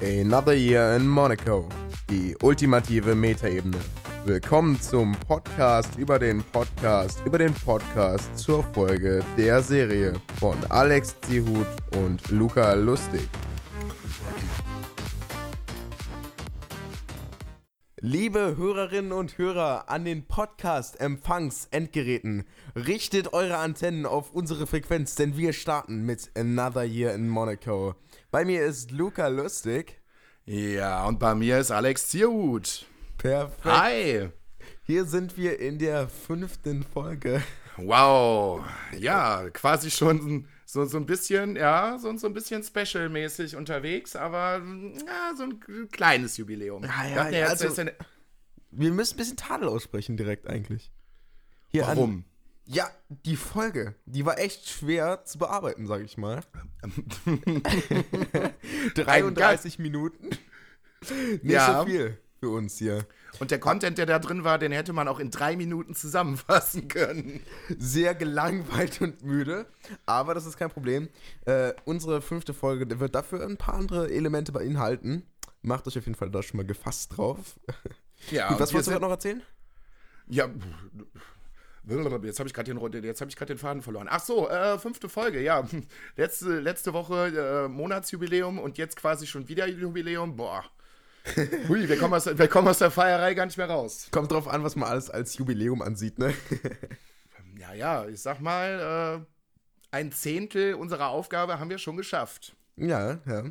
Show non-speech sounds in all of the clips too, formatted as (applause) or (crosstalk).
Another Year in Monaco. Die ultimative Metaebene. Willkommen zum Podcast über den Podcast über den Podcast zur Folge der Serie von Alex Zihut und Luca Lustig. Liebe Hörerinnen und Hörer an den Podcast-Empfangs-Endgeräten, richtet eure Antennen auf unsere Frequenz, denn wir starten mit Another Year in Monaco. Bei mir ist Luca Lustig. Ja, und bei mir ist Alex Zierhut. Perfekt. Hi. Hier sind wir in der fünften Folge. Wow. Ja, quasi schon so, so ein bisschen, ja, so, so ein bisschen special-mäßig unterwegs, aber ja, so ein kleines Jubiläum. Ja, ja, ja, also- Wir müssen ein bisschen Tadel aussprechen direkt eigentlich. Hier Warum? An, ja, die Folge, die war echt schwer zu bearbeiten, sag ich mal. (laughs) 33 Minuten. Nicht Ja. so viel für uns hier. Und der Content, der da drin war, den hätte man auch in drei Minuten zusammenfassen können. Sehr gelangweilt und müde, aber das ist kein Problem. Äh, unsere fünfte Folge wird dafür ein paar andere Elemente beinhalten. Macht euch auf jeden Fall da schon mal gefasst drauf. Ja, Gut, was wolltest du gerade noch erzählen? Ja. Jetzt habe ich gerade den, jetzt hab ich den Faden verloren. Ach so, äh, fünfte Folge, ja. (laughs) Letzte, letzte Woche äh, Monatsjubiläum und jetzt quasi schon wieder Jubiläum. Boah. (laughs) Hui, wir kommen, aus, wir kommen aus der Feierei gar nicht mehr raus. Kommt drauf an, was man alles als Jubiläum ansieht, ne? (laughs) Ja, ja, ich sag mal, äh, ein Zehntel unserer Aufgabe haben wir schon geschafft. Ja, ja.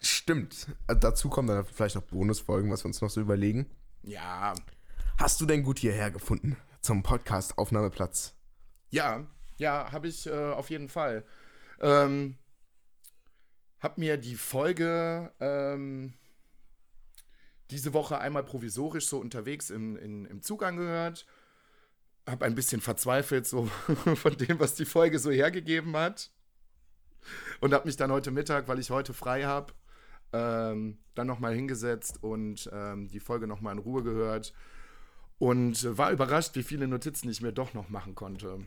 Stimmt. Äh, Dazu kommen dann vielleicht noch Bonusfolgen, was wir uns noch so überlegen. Ja, Hast du denn gut hierher gefunden zum Podcast-Aufnahmeplatz? ja, ja, habe ich äh, auf jeden Fall. Ähm, hab mir die Folge ähm, diese Woche einmal provisorisch so unterwegs im, in, im Zug angehört. Hab ein bisschen verzweifelt so (laughs) von dem, was die Folge so hergegeben hat. Und hab mich dann heute Mittag, weil ich heute frei habe, ähm, dann nochmal hingesetzt und ähm, die Folge nochmal in Ruhe gehört. Und war überrascht, wie viele Notizen ich mir doch noch machen konnte.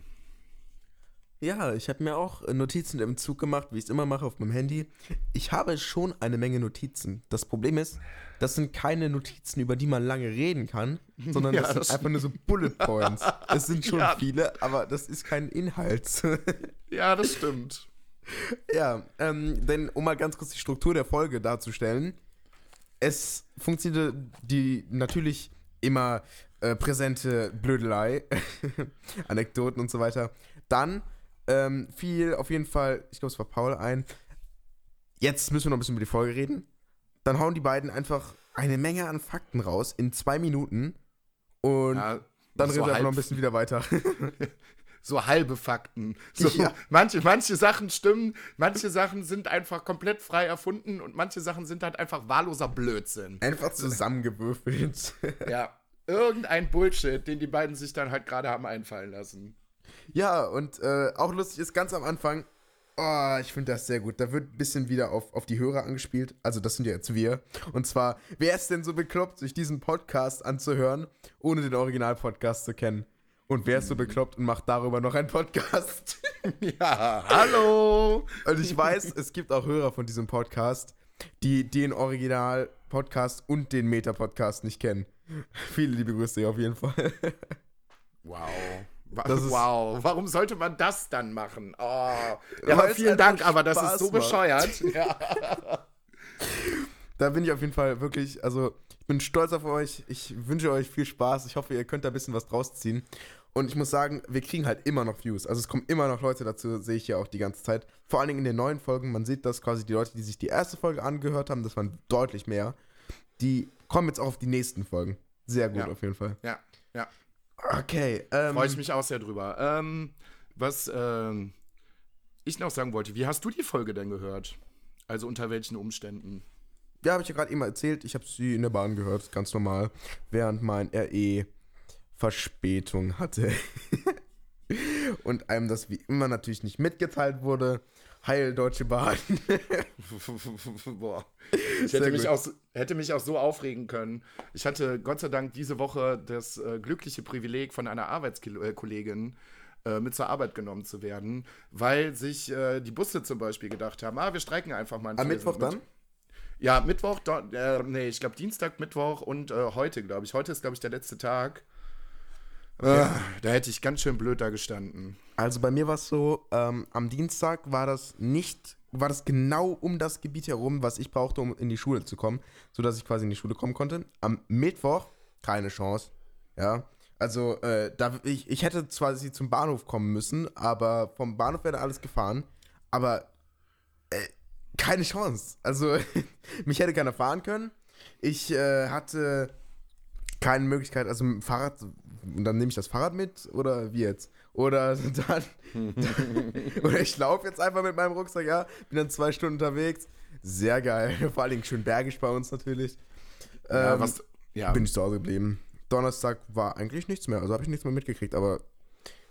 Ja, ich habe mir auch äh, Notizen im Zug gemacht, wie ich es immer mache auf meinem Handy. Ich habe schon eine Menge Notizen. Das Problem ist, das sind keine Notizen, über die man lange reden kann, sondern (laughs) Ja, das sind das einfach nur so (laughs) Bullet Points. Es sind schon Ja. viele, aber das ist kein Inhalt. (laughs) Ja, das stimmt. Ja, ähm, denn um mal ganz kurz die Struktur der Folge darzustellen. Es funktionierte die natürlich immer äh, präsente Blödelei, (laughs) Anekdoten und so weiter. Dann ähm, fiel auf jeden Fall, ich glaube, es war Paul ein. Jetzt müssen wir noch ein bisschen über die Folge reden. Dann hauen die beiden einfach eine Menge an Fakten raus in zwei Minuten und Ja, dann so reden wir einfach noch ein bisschen wieder weiter. (laughs) so halbe Fakten. So, Ja. manche, manche Sachen stimmen, manche Sachen sind einfach komplett frei erfunden und manche Sachen sind halt einfach wahlloser Blödsinn. einfach zusammengewürfelt. Ja, irgendein Bullshit, den die beiden sich dann halt gerade haben einfallen lassen. Ja, und äh, auch lustig ist ganz am Anfang, oh, ich finde das sehr gut. Da wird ein bisschen wieder auf, auf die Hörer angespielt. Also, das sind ja jetzt wir. Und zwar, wer ist denn so bekloppt, sich diesen Podcast anzuhören, ohne den Original-Podcast zu kennen? Und wer ist so bekloppt und macht darüber noch einen Podcast? (laughs) Ja, hallo! Und ich weiß, es gibt auch Hörer von diesem Podcast, die den Original-Podcast und den Meta-Podcast nicht kennen. (laughs) Viele liebe Grüße auf jeden Fall. (laughs) Wow. Das wow, warum sollte man das dann machen? Oh. Ja, aber vielen Dank, aber das Spaß ist so macht. bescheuert. (laughs) Ja. Da bin ich auf jeden Fall wirklich, also ich bin stolz auf euch. Ich wünsche euch viel Spaß. Ich hoffe, ihr könnt da ein bisschen was draus ziehen. Und ich muss sagen, wir kriegen halt immer noch Views. Also es kommen immer noch Leute dazu, sehe ich ja auch die ganze Zeit. Vor allen Dingen in den neuen Folgen. Man sieht das quasi die Leute, die sich die erste Folge angehört haben, das waren deutlich mehr. Die kommen jetzt auch auf die nächsten Folgen. Sehr gut Ja. auf jeden Fall. ja, ja. Okay. Ähm, Freue ich mich auch sehr drüber. Ähm, was ähm, ich noch sagen wollte, wie hast du die Folge denn gehört? Also unter welchen Umständen? Ja, habe ich ja gerade eben erzählt. Ich habe sie in der Bahn gehört, ganz normal, während mein RE Verspätung hatte. (laughs) Und einem das wie immer natürlich nicht mitgeteilt wurde. Heil Deutsche Bahn. (laughs) Boah. Ich hätte mich, auch, so- hätte mich auch so aufregen können. Ich hatte Gott sei Dank diese Woche das äh, glückliche Privileg von einer Arbeitskollegin äh, mit zur Arbeit genommen zu werden, weil sich äh, die Busse zum Beispiel gedacht haben, ah, wir streiken einfach mal. Am Mittwoch dann? Ja, Mittwoch, äh, nee, ich glaube Dienstag, Mittwoch und äh, heute, glaube ich. Heute ist, glaube ich, der letzte Tag. Okay. Äh, da hätte ich ganz schön blöd da gestanden. Also bei mir war es so, ähm, am Dienstag war das nicht, war das genau um das Gebiet herum, was ich brauchte, um in die Schule zu kommen, sodass ich quasi in die Schule kommen konnte. Am Mittwoch keine Chance. Ja. Also, äh, da, ich, ich hätte zwar sie zum Bahnhof kommen müssen, aber vom Bahnhof wäre alles gefahren. Aber äh, keine Chance. Also, (laughs) mich hätte keiner fahren können. Ich äh, hatte keine Möglichkeit, also mit dem Fahrrad, dann nehme ich das Fahrrad mit oder wie jetzt? Oder (laughs) dann, oder ich laufe jetzt einfach mit meinem Rucksack, ja, bin dann zwei Stunden unterwegs. Sehr geil. (laughs) Vor allen Dingen schön bergig bei uns natürlich. Ja, ähm, was, ja. Bin ich zu Hause geblieben. Donnerstag war eigentlich nichts mehr, also habe ich nichts mehr mitgekriegt, aber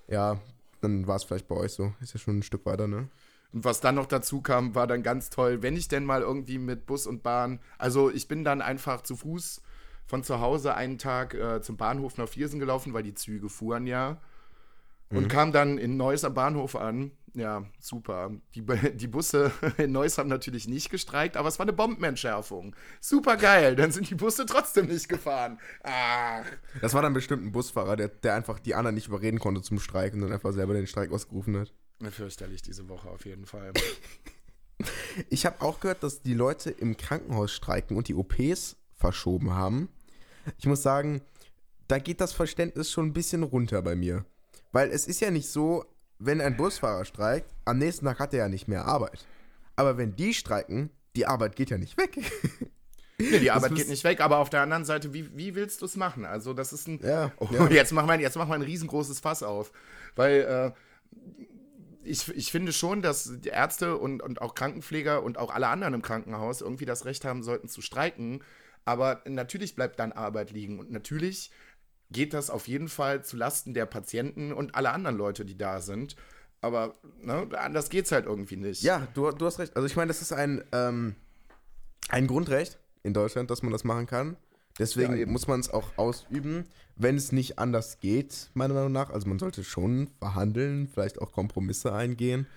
ja, dann war es vielleicht bei euch so. Ist ja schon ein Stück weiter, ne? Und was dann noch dazu kam, war dann ganz toll, wenn ich denn mal irgendwie mit Bus und Bahn, also ich bin dann einfach zu Fuß von zu Hause einen Tag äh, zum Bahnhof nach Viersen gelaufen, weil die Züge fuhren ja. Und mhm. kam dann in Neuss am Bahnhof an. Ja, super. Die, die Busse (laughs) in Neuss haben natürlich nicht gestreikt, aber es war eine Bombenentschärfung. Super geil. Dann sind die Busse trotzdem nicht gefahren. Ach. Das war dann bestimmt ein Busfahrer, der, der einfach die anderen nicht überreden konnte zum Streik und dann einfach selber den Streik ausgerufen hat. Fürchterlich diese Woche auf jeden Fall. (laughs) Ich habe auch gehört, dass die Leute im Krankenhaus streiken und die OPs verschoben haben. Ich muss sagen, da geht das Verständnis schon ein bisschen runter bei mir. Weil es ist ja nicht so, wenn ein Busfahrer streikt, am nächsten Tag hat er ja nicht mehr Arbeit. Aber wenn die streiken, die Arbeit geht ja nicht weg. (laughs) Nee, die Arbeit geht nicht weg, aber auf der anderen Seite, wie, wie willst du es machen? Also, das ist ein. Ja, oh, ja. Jetzt machen wir jetzt mach ein riesengroßes Fass auf. Weil äh, ich, ich finde schon, dass die Ärzte und, und auch Krankenpfleger und auch alle anderen im Krankenhaus irgendwie das Recht haben sollten zu streiken. Aber natürlich bleibt dann Arbeit liegen. Und natürlich geht das auf jeden Fall zu Lasten der Patienten und aller anderen Leute, die da sind. Aber ne, anders es halt irgendwie nicht. Ja, du, du hast recht. Also ich meine, das ist ein, ähm, ein Grundrecht in Deutschland, dass man das machen kann. Deswegen ja, muss man es auch ausüben, wenn es nicht anders geht, meiner Meinung nach. Also man sollte schon verhandeln, vielleicht auch Kompromisse eingehen.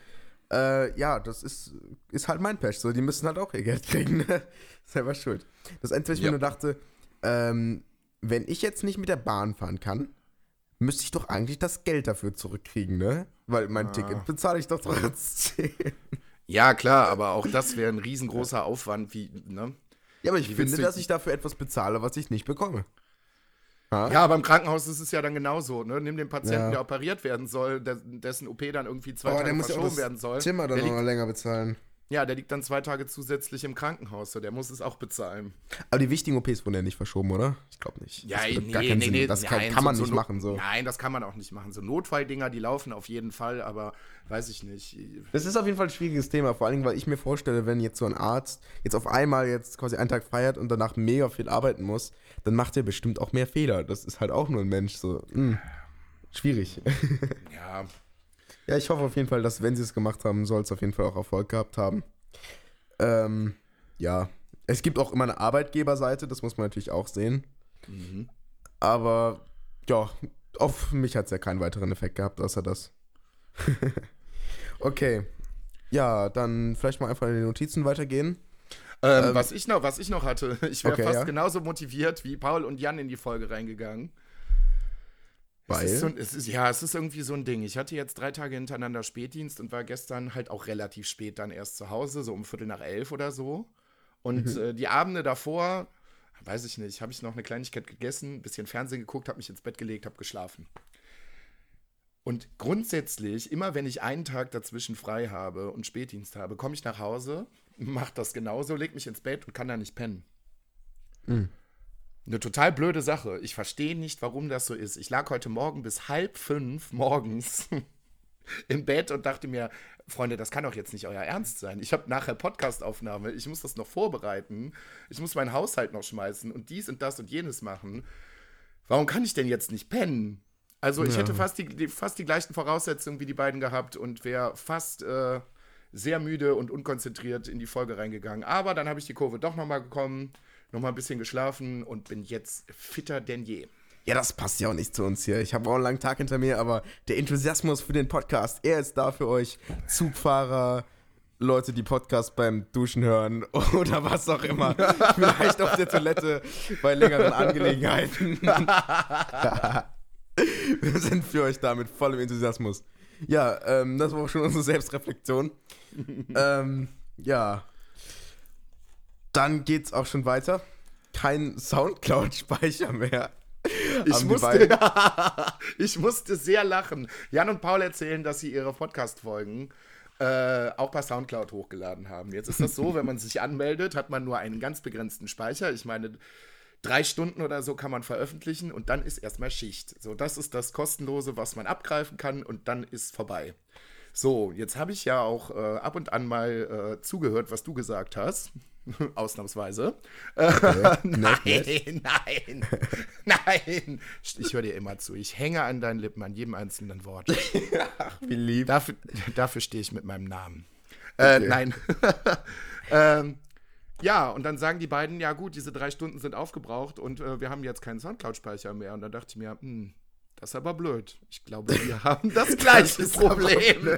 Äh, ja, das ist, ist halt mein Pech. So, die müssen halt auch ihr Geld kriegen. (laughs) Selber schuld. Das Einzige, was ich ja. mir nur dachte, ähm, wenn ich jetzt nicht mit der Bahn fahren kann, müsste ich doch eigentlich das Geld dafür zurückkriegen, ne? Weil mein ah. Ticket bezahle ich doch trotzdem. (laughs) Ja, klar, aber auch das wäre ein riesengroßer Aufwand, wie, ne? Ja, aber ich wie finde, dass ich dafür etwas bezahle, was ich nicht bekomme. Ha? Ja, beim Krankenhaus ist es ja dann genauso. Ne? Nimm den Patienten, ja. der operiert werden soll, dessen OP dann irgendwie zwei oh, Tage verschoben werden soll. Zimmer dann noch länger bezahlen. Ja, der liegt dann zwei Tage zusätzlich im Krankenhaus, so der muss es auch bezahlen. Aber die wichtigen OPs wurden ja nicht verschoben, oder? Ich glaube nicht. Ja, das nee, nee, nee, Das kann, nein, kann man so, nicht so machen, so. Nein, das kann man auch nicht machen. So Notfalldinger, die laufen auf jeden Fall, aber weiß ich nicht. Das ist auf jeden Fall ein schwieriges Thema, vor allem, weil ich mir vorstelle, wenn jetzt so ein Arzt jetzt auf einmal jetzt quasi einen Tag frei hat und danach mega viel arbeiten muss, dann macht er bestimmt auch mehr Fehler. Das ist halt auch nur ein Mensch, so. Hm, schwierig. Ja. (laughs) Ja, ich hoffe auf jeden Fall, dass, wenn sie es gemacht haben, soll es auf jeden Fall auch Erfolg gehabt haben. Ähm, ja, es gibt auch immer eine Arbeitgeberseite, das muss man natürlich auch sehen. Mhm. Aber ja, auf mich hat es ja keinen weiteren Effekt gehabt, außer das. (laughs) okay. Ja, dann vielleicht mal einfach in die Notizen weitergehen. Ähm, ähm, was, ich noch, was ich noch hatte, (laughs) ich wäre okay, fast ja. genauso motiviert wie Paul und Jan in die Folge reingegangen. Weil? Es ist, so, es ist ja, es ist irgendwie so ein Ding. Ich hatte jetzt drei Tage hintereinander Spätdienst und war gestern halt auch relativ spät dann erst zu Hause, so um Viertel nach elf oder so. Und mhm. äh, die Abende davor, weiß ich nicht, habe ich noch eine Kleinigkeit gegessen, ein bisschen Fernsehen geguckt, habe mich ins Bett gelegt, habe geschlafen. Und grundsätzlich, immer wenn ich einen Tag dazwischen frei habe und Spätdienst habe, komme ich nach Hause, (laughs) mache das genauso, leg mich ins Bett und kann da nicht pennen. Mhm. Eine total blöde Sache. Ich verstehe nicht, warum das so ist. Ich lag heute Morgen bis halb fünf morgens (laughs) im Bett und dachte mir, Freunde, das kann doch jetzt nicht euer Ernst sein. Ich habe nachher Podcastaufnahme, ich muss das noch vorbereiten, ich muss meinen Haushalt noch schmeißen und dies und das und jenes machen. Warum kann ich denn jetzt nicht pennen? Also ich ja. hätte fast die, die, fast die gleichen Voraussetzungen wie die beiden gehabt und wäre fast äh, sehr müde und unkonzentriert in die Folge reingegangen. Aber dann habe ich die Kurve doch nochmal bekommen nochmal ein bisschen geschlafen und bin jetzt fitter denn je. Ja, das passt ja auch nicht zu uns hier. Ich habe auch einen langen Tag hinter mir, aber der Enthusiasmus für den Podcast, er ist da für euch. Zugfahrer, Leute, die Podcast beim Duschen hören (laughs) oder was auch immer. (laughs) Vielleicht auf der Toilette bei längeren Angelegenheiten. (laughs) Wir sind für euch da mit vollem Enthusiasmus. Ja, ähm, das war auch schon unsere Selbstreflexion. ähm, ja. Dann geht's auch schon weiter. Kein Soundcloud-Speicher mehr. Ich musste, (laughs) ich musste sehr lachen. Jan und Paul erzählen, dass sie ihre Podcast-Folgen äh, auch bei Soundcloud hochgeladen haben. Jetzt ist das so, wenn man sich anmeldet, hat man nur einen ganz begrenzten Speicher. Ich meine, drei Stunden oder so kann man veröffentlichen und dann ist erstmal Schicht. So, das ist das Kostenlose, was man abgreifen kann und dann ist vorbei. So, jetzt habe ich ja auch äh, ab und an mal äh, zugehört, was du gesagt hast. (laughs) Ausnahmsweise. Äh, (laughs) nein, nein, (laughs) nein. Ich höre dir immer zu. Ich hänge an deinen Lippen, an jedem einzelnen Wort. Ach, wie lieb. Dafür, dafür stehe ich mit meinem Namen. Äh, Okay. Nein. ähm, ja, und dann sagen die beiden, ja gut, diese drei Stunden sind aufgebraucht und äh, wir haben jetzt keinen Soundcloud-Speicher mehr. Und dann dachte ich mir, hm, das ist aber blöd. Ich glaube, wir haben das gleiche aber Problem.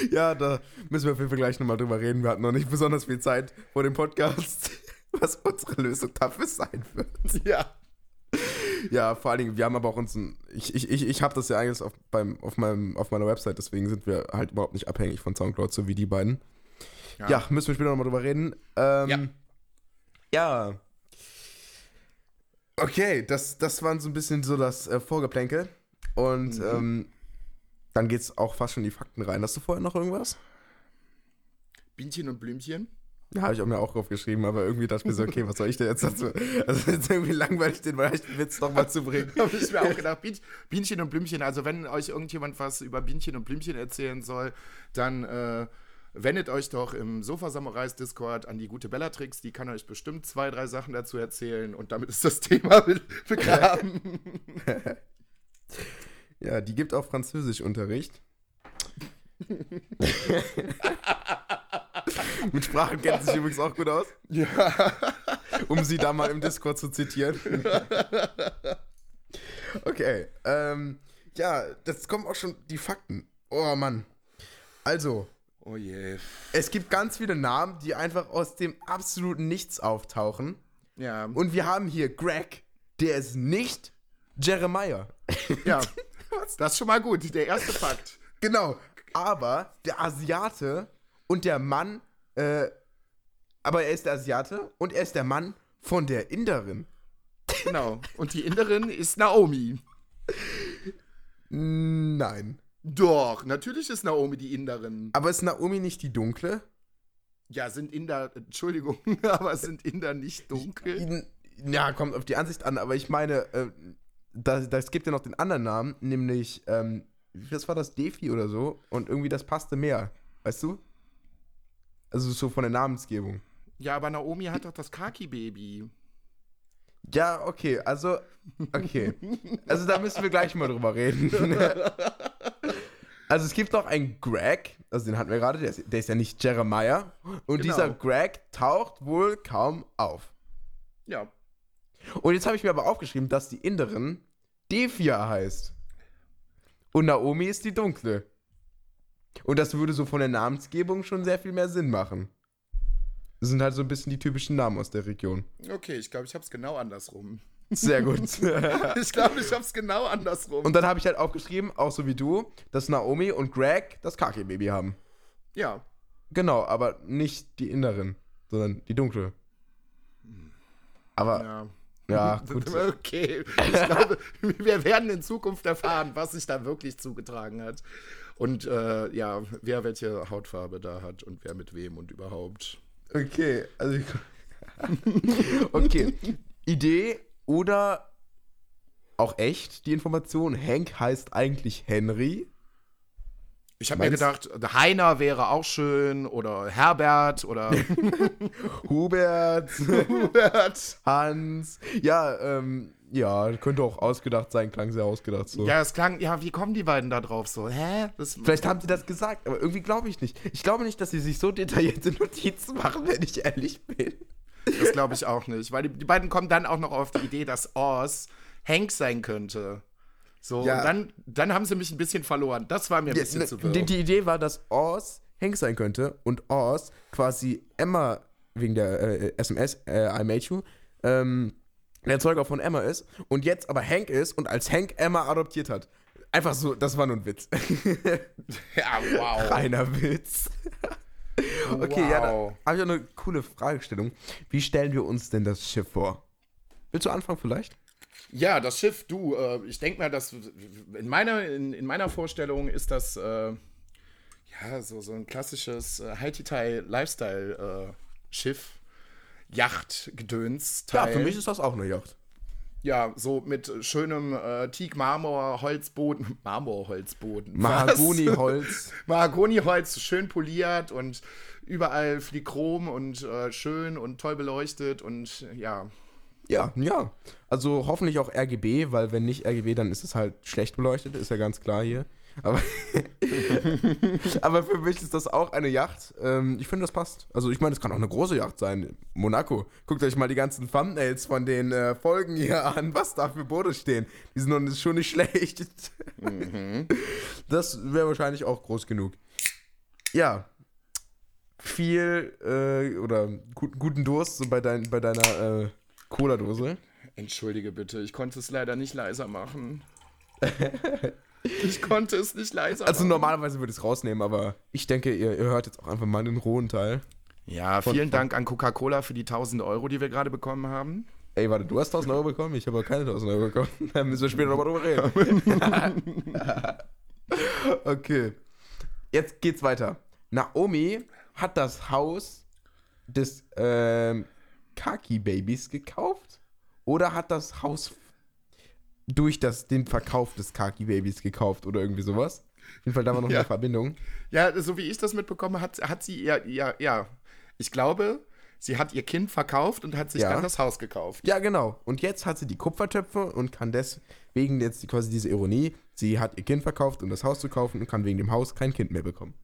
(laughs) Ja, da müssen wir auf jeden Fall gleich nochmal drüber reden. Wir hatten noch nicht besonders viel Zeit vor dem Podcast, (laughs) was unsere Lösung dafür sein wird. ja. Ja, vor allen Dingen, wir haben aber auch uns ein, ich, ich, ich, ich habe das ja eigentlich auf, beim, auf, meinem, auf meiner Website, deswegen sind wir halt überhaupt nicht abhängig von Soundcloud, so wie die beiden. Ja, müssen wir später nochmal drüber reden. Ähm, ja. Okay, das, das waren so ein bisschen so das äh, Vorgeplänkel. Und Mhm. ähm, dann geht's auch fast schon in die Fakten rein. Hast du vorher noch irgendwas? Bienchen und Blümchen. Ja, habe ich auch mir auch draufgeschrieben, aber irgendwie dachte ich mir so, okay, was soll ich denn jetzt dazu? Also jetzt irgendwie langweilig, den leichten Witz nochmal zu bringen. (laughs) habe ich mir auch gedacht, Bien- Bienchen und Blümchen, also wenn euch irgendjemand was über Bienchen und Blümchen erzählen soll, dann äh, wendet euch doch im Sofa Samurais Discord an die gute Bellatrix, die kann euch bestimmt zwei, drei Sachen dazu erzählen und damit ist das Thema be (laughs) begraben. (laughs) Ja, die gibt auch Französischunterricht. (laughs) Mit Sprachen kennt sie sich übrigens auch gut aus, ja. (laughs) um sie da mal im Discord zu zitieren. (laughs) Okay, ähm, ja, das kommen auch schon die Fakten. Oh Mann. Also, Oh je. es gibt ganz viele Namen, die einfach aus dem absoluten Nichts auftauchen. Ja. Und wir haben hier Greg, der ist nicht Jeremiah. ja. Das ist schon mal gut. Der erste Fakt. Genau, aber der Asiate und der Mann, äh, aber er ist der Asiate und er ist der Mann von der Inderin. Genau. Und die Inderin ist Naomi. Nein. Doch, natürlich ist Naomi die Inderin. Aber ist Naomi nicht die dunkle? Ja, sind Inder, Entschuldigung, (laughs) aber sind Inder nicht dunkel? Ja, kommt auf die Ansicht an, aber ich meine, äh, da, das gibt ja noch den anderen Namen, nämlich, ähm, was war das, Defi oder so? Und irgendwie das passte mehr, weißt du? Also so von der Namensgebung. Ja, aber Naomi hat doch das Kaki-Baby. Ja, okay, also, okay. Also da müssen wir gleich mal drüber reden. (laughs) Also es gibt noch einen Greg, also den hatten wir gerade, der ist, der ist ja nicht Jeremiah. Und Genau. dieser Greg taucht wohl kaum auf. Ja. Und jetzt habe ich mir aber aufgeschrieben, dass die Inderin Defia heißt. Und Naomi ist die Dunkle. Und das würde so von der Namensgebung schon sehr viel mehr Sinn machen. Das sind halt so ein bisschen die typischen Namen aus der Region. Okay, ich glaube, ich habe es genau andersrum. Sehr gut. (laughs) Ich glaube, ich habe es genau andersrum. Und dann habe ich halt aufgeschrieben, auch so wie du, dass Naomi und Greg das Kaki-Baby haben. ja. Genau, aber nicht die Inderin, sondern die dunkle. Aber, Ja. Ja, (laughs) gut. Okay, ich glaube, (laughs) wir werden in Zukunft erfahren, was sich da wirklich zugetragen hat. Und äh, ja, wer welche Hautfarbe da hat und wer mit wem und überhaupt. Okay, also ich, (laughs) Okay, Idee oder auch echt die Information, Hank heißt eigentlich Henry. Ich habe mir gedacht, Heiner wäre auch schön oder Herbert oder (laughs) Hubert, Hubert. Hans. Ja, ähm, ja, könnte auch ausgedacht sein, klang sehr ausgedacht so. Ja, es klang, ja, wie kommen die beiden da drauf? So, hä? Das, Vielleicht haben sie das gesagt, aber irgendwie glaube ich nicht. Ich glaube nicht, dass sie sich so detaillierte Notizen machen, wenn ich ehrlich bin. das glaube ich auch nicht. Weil die, die beiden kommen dann auch noch auf die Idee, dass Oz Hank sein könnte. So, Ja. und dann, dann haben sie mich ein bisschen verloren. Das war mir ein Ja, bisschen ne, zu wirr. die, die Idee war, dass Oz Hank sein könnte und Oz quasi Emma wegen der äh, SMS, äh, I made you, ähm, der Erzeuger von Emma ist und jetzt aber Hank ist und als Hank Emma adoptiert hat. Einfach so, das war nur ein Witz. (laughs) ja, wow. Reiner Witz. (laughs) Okay, ja, da Wow. habe ich auch eine coole Fragestellung. Wie stellen wir uns denn das Schiff vor? Willst du anfangen vielleicht? Ja, das Schiff, du, äh, ich denke mal, dass in meiner, in, in meiner Vorstellung ist das äh, ja so, so ein klassisches äh, High-Lifestyle-Schiff. Yacht-Gedöns. Ja, für mich ist das auch eine Yacht. Ja, so mit schönem äh, Teak-Marmor-Holzboden. (laughs) Marmorholzboden. Was? Mahagoni-Holz. (laughs) Mahagoni-Holz, schön poliert und überall fliegt Chrom und äh, schön und toll beleuchtet und ja. Ja, ja. Also hoffentlich auch RGB, weil wenn nicht RGB, dann ist es halt schlecht beleuchtet, ist ja ganz klar hier. Aber, (laughs) aber für mich ist das auch eine Yacht. Ähm, ich finde, das passt. Also ich meine, es kann auch eine große Yacht sein. Monaco. Guckt euch mal die ganzen Thumbnails von den äh, Folgen hier an, was da für Boote stehen. Die sind schon nicht schlecht. Das wäre wahrscheinlich auch groß genug. Ja. Viel äh, oder gut, guten Durst so bei, dein, bei deiner äh, Cola-Dose. Entschuldige bitte, ich konnte es leider nicht leiser machen. ich konnte es nicht leiser Also machen. normalerweise würde ich es rausnehmen, aber ich denke, ihr, ihr hört jetzt auch einfach mal den rohen Teil. Ja, vielen von- Dank an Coca-Cola für die 1000 Euro, die wir gerade bekommen haben. Ey, warte, du hast 1000 Euro bekommen? Ich habe aber keine 1000 Euro bekommen. (laughs) Da müssen wir später nochmal drüber reden. (laughs) okay. Jetzt geht's weiter. Naomi hat das Haus des ähm, Kaki-Babys gekauft oder hat das Haus durch das, den Verkauf des Kaki-Babys gekauft oder irgendwie sowas? Auf jeden Fall, da war noch Ja. eine Verbindung. Ja, so wie ich das mitbekomme, hat, hat sie ja, ja, ja, ich glaube, sie hat ihr Kind verkauft und hat sich Ja. dann das Haus gekauft. Ja, genau. Und jetzt hat sie die Kupfertöpfe und kann deswegen jetzt quasi diese Ironie, sie hat ihr Kind verkauft, um das Haus zu kaufen und kann wegen dem Haus kein Kind mehr bekommen.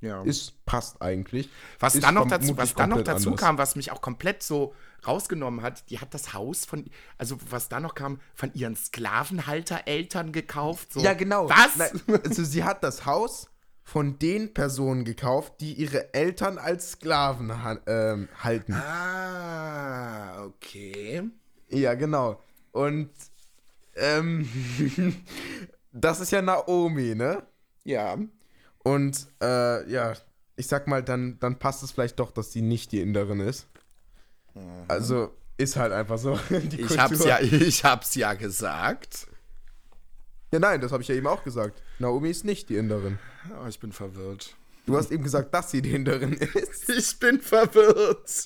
Ja. Ist, passt eigentlich. Was ist dann noch dazu, was dann noch dazu anders. kam, was mich auch komplett so rausgenommen hat, die hat das Haus von, also was da noch kam, von ihren Sklavenhaltereltern gekauft. So. Ja, genau. Was? Nein, also sie hat das Haus von den Personen gekauft, die ihre Eltern als Sklaven ha ähm, halten. Ah, okay. Ja, genau. Und ähm, (laughs) das ist ja Naomi, ne? Ja. Und äh, ja, ich sag mal, dann, dann passt es vielleicht doch, dass sie nicht die Inderin ist. Also ist halt einfach so. (laughs) Ich hab's ja, ich hab's ja gesagt. Ja, nein, das habe ich ja eben auch gesagt. Naomi ist nicht die Inderin. Oh, ich bin verwirrt. Du hast eben gesagt, dass sie die Inderin (laughs) ist. Ich bin verwirrt.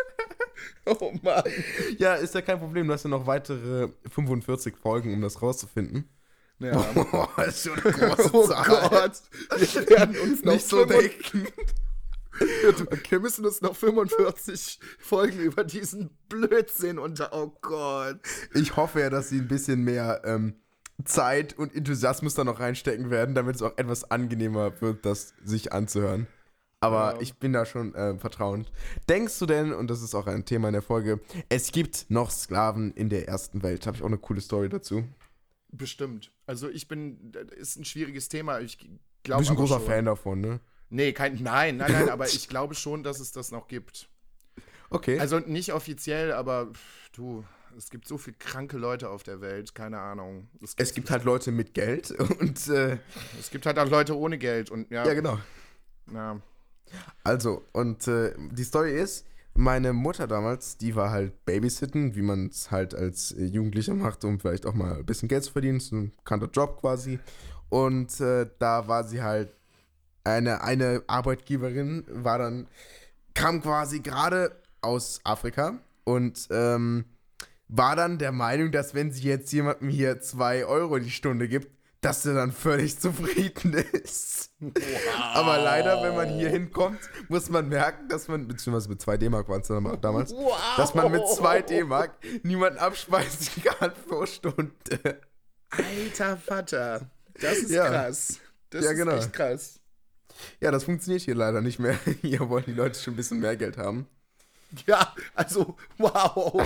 (laughs) oh Mann. Ja, ist ja kein Problem. Du hast ja noch weitere 45 Folgen, um das rauszufinden. Ja. (laughs) Oh, das ist schon eine (laughs) große Oh Zahl. Gott. Wir werden uns noch Nicht so 45 denken. (laughs) Wir müssen uns noch 45 Folgen über diesen Blödsinn unter. Oh Gott. Ich hoffe ja, dass sie ein bisschen mehr ähm, Zeit und Enthusiasmus da noch reinstecken werden, damit es auch etwas angenehmer wird, das sich anzuhören. Aber Ja. ich bin da schon äh, vertrauend. Denkst du denn, und das ist auch ein Thema in der Folge, es gibt noch Sklaven in der ersten Welt? Habe ich auch eine coole Story dazu. Bestimmt. Also ich bin, das ist ein schwieriges Thema. Ich Du glaube bist ein großer schon. Fan davon, ne? Nee, kein, nein, nein, nein, aber (laughs) ich glaube schon, dass es das noch gibt. Okay. Also nicht offiziell, aber pff, du, es gibt so viele kranke Leute auf der Welt, keine Ahnung. es gibt halt Leute mit Geld (laughs) und äh, es gibt halt auch Leute ohne Geld und ja. ja, genau. ja. Also, und äh, die Story ist, meine Mutter damals, die war halt Babysitten, wie man es halt als äh, Jugendlicher macht, um vielleicht auch mal ein bisschen Geld zu verdienen. So ein bekannter Job quasi. Und äh, da war sie halt eine, eine Arbeitgeberin, war dann, kam quasi gerade aus Afrika und ähm, war dann der Meinung, dass wenn sie jetzt jemandem hier 2 Euro die Stunde gibt, dass er dann völlig zufrieden ist. Aber leider, wenn man hier hinkommt, muss man merken, dass man, beziehungsweise mit 2 D-Mark waren es dann damals, Wow. dass man mit 2 D-Mark niemanden abspeisen kann pro Stunde. Alter Vater. Das ist Ja. krass. Das Ja, ist genau. echt krass. Ja, das funktioniert hier leider nicht mehr. (laughs) Hier wollen die Leute schon ein bisschen mehr Geld haben. (laughs) Ja, also, wow.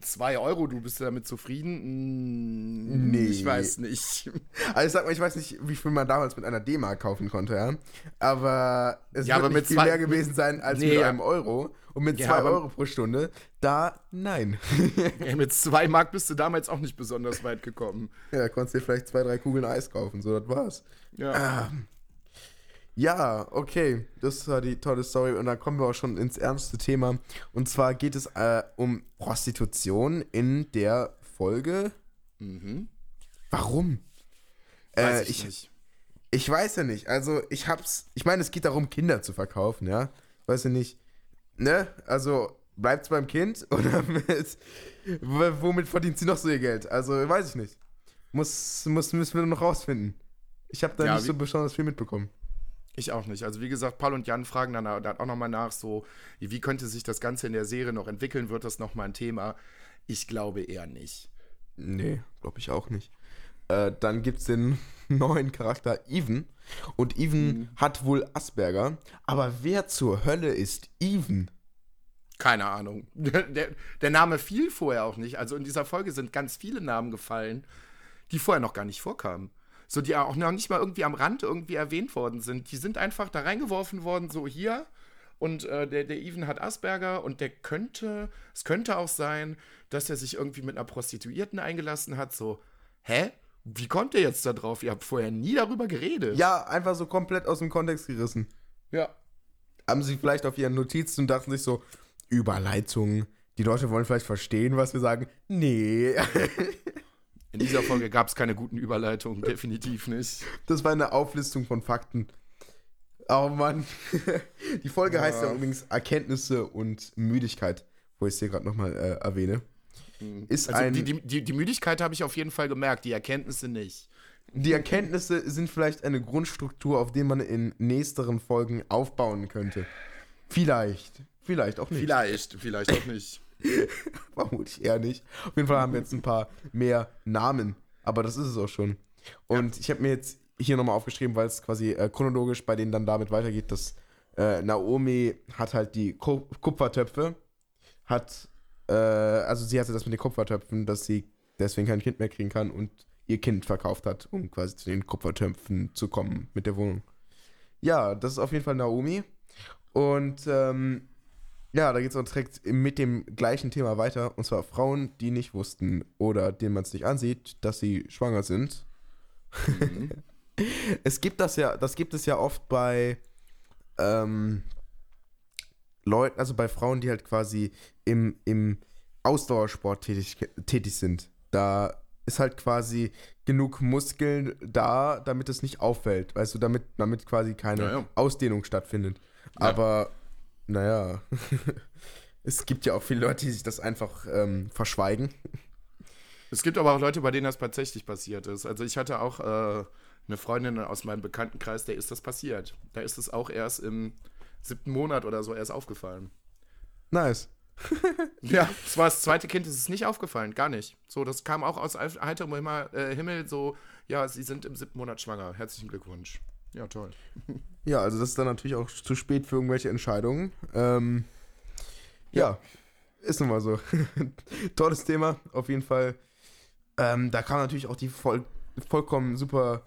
Zwei Euro, du bist damit zufrieden? Hm, Nee. Ich weiß nicht. Also ich sag mal, ich weiß nicht, wie viel man damals mit einer D-Mark kaufen konnte, ja. Aber es Ja, wird aber nicht mit viel zwei- mehr gewesen sein als Nee, mit ja. einem Euro. Und mit Ja, zwei Euro pro Stunde, da nein. Ey, mit (laughs) zwei Mark bist du damals auch nicht besonders weit gekommen. ja, da konntest du dir vielleicht zwei, drei Kugeln Eis kaufen, so das war's. Ja. Ja, okay, das war die tolle Story und dann kommen wir auch schon ins ernste Thema. Und zwar geht es äh, um Prostitution in der Folge. Mhm. Warum? Weiß Äh, ich, ich, nicht. Ich weiß ja nicht. Also, ich hab's. Ich meine, es geht darum, Kinder zu verkaufen, ja? Weiß ja nicht. Ne? Also, bleibt's beim Kind (laughs) oder mit, womit verdient sie noch so ihr Geld? Also, weiß ich nicht. Muss, muss, müssen wir noch rausfinden. Ich habe da Ja, nicht so besonders viel mitbekommen. Ich auch nicht. Also wie gesagt, Paul und Jan fragen dann, dann auch nochmal nach, so, wie könnte sich das Ganze in der Serie noch entwickeln? Wird das nochmal ein Thema? Ich glaube eher nicht. Nee, glaube ich auch nicht. Äh, dann gibt's den (laughs) neuen Charakter Even. Und Even hat wohl Asperger. Aber wer zur Hölle ist Even? Keine Ahnung. (laughs) Der, der Name fiel vorher auch nicht. Also in dieser Folge sind ganz viele Namen gefallen, die vorher noch gar nicht vorkamen. So, die auch noch nicht mal irgendwie am Rand irgendwie erwähnt worden sind. Die sind einfach da reingeworfen worden, so hier. Und äh, der, der Even hat Asperger und der könnte, es könnte auch sein, dass er sich irgendwie mit einer Prostituierten eingelassen hat. So, hä? Wie kommt der jetzt da drauf? Ihr habt vorher nie darüber geredet. Ja, einfach so komplett aus dem Kontext gerissen. Ja. haben sie vielleicht auf ihren Notizen und dachten sich so, Überleitung. Die Leute wollen vielleicht verstehen, was wir sagen. Nee. (laughs) In dieser Folge gab es keine guten Überleitungen, definitiv nicht. Das war eine Auflistung von Fakten. Oh Mann. (laughs) Die Folge heißt ja übrigens Erkenntnisse und Müdigkeit, wo ich es hier gerade nochmal äh, erwähne. Ist Also ein, die, die, die, die, die Müdigkeit habe ich auf jeden Fall gemerkt, die Erkenntnisse nicht. Erkenntnisse sind vielleicht eine Grundstruktur, auf der man in nächsteren Folgen aufbauen könnte. Vielleicht. Vielleicht auch nicht. Vielleicht, vielleicht auch nicht. (laughs) Vermutlich eher nicht. Auf jeden Fall haben wir jetzt ein paar mehr Namen. Aber das ist es auch schon. Und ich habe mir jetzt hier nochmal aufgeschrieben, weil es quasi äh, chronologisch bei denen dann damit weitergeht, dass äh, Naomi hat halt die Ku Kupfertöpfe, hat, äh, also sie hatte das mit den Kupfertöpfen, dass sie deswegen kein Kind mehr kriegen kann und ihr Kind verkauft hat, um quasi zu den Kupfertöpfen zu kommen mit der Wohnung. Ja, das ist auf jeden Fall Naomi. Und ähm, ja, da geht es auch direkt mit dem gleichen Thema weiter. Und zwar Frauen, die nicht wussten oder denen man es nicht ansieht, dass sie schwanger sind. (laughs) es gibt das ja, das gibt es ja oft bei ähm, Leuten, also bei Frauen, die halt quasi im, im Ausdauersport tätig, tätig sind. Da ist halt quasi genug Muskeln da, damit es nicht auffällt. Weißt du, damit, damit quasi keine Ja, ja. Ausdehnung stattfindet. Ja. Aber, naja, (laughs) es gibt ja auch viele Leute, die sich das einfach ähm, verschweigen. Es gibt aber auch Leute, bei denen das tatsächlich passiert ist. Also ich hatte auch äh, eine Freundin aus meinem Bekanntenkreis, der ist das passiert. Da ist es auch erst im siebten Monat oder so erst aufgefallen. Nice. (laughs) Ja, es war das zweite Kind, es ist nicht aufgefallen, gar nicht. So, das kam auch aus heiterem Himmel, äh, Himmel so, ja, sie sind im siebten Monat schwanger. Herzlichen Glückwunsch. Ja, toll. Ja, also das ist dann natürlich auch zu spät für irgendwelche Entscheidungen. Ähm, ja. ist nun mal so. Tolles Thema, auf jeden Fall. Ähm, da kam natürlich auch die voll, vollkommen super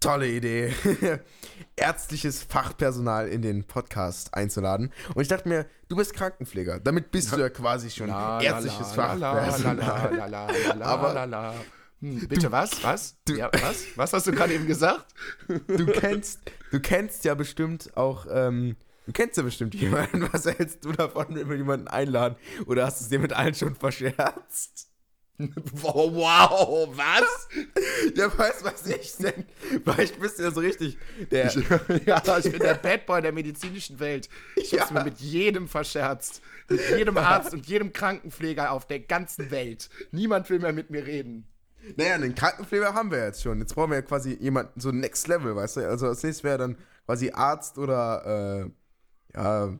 tolle Idee, ärztliches Fachpersonal in den Podcast einzuladen. Und ich dachte mir, du bist Krankenpfleger, damit bist du ja quasi schon ärztliches Fachpersonal. Aber-. Hm, bitte was? Was? Ja, was? Was hast du gerade eben gesagt? (laughs) Du kennst, du kennst ja bestimmt auch, ähm, du kennst ja bestimmt jemanden. (laughs) Was hältst du davon, wenn wir jemanden einladen? Oder hast du es dir mit allen schon verscherzt? (laughs) Wow, wow, was? Ja, weißt was ich denn? Vielleicht bist du ja so richtig der. ja, ich bin der Bad Boy der medizinischen Welt. Ich hab's Ja. mir mit jedem verscherzt. Mit jedem Arzt und jedem Krankenpfleger auf der ganzen Welt. Niemand will mehr mit mir reden. Naja, einen Krankenpfleger haben wir jetzt schon. Jetzt brauchen wir ja quasi jemanden, so Next Level, weißt du? Also als nächstes wäre dann quasi Arzt oder, äh, ja,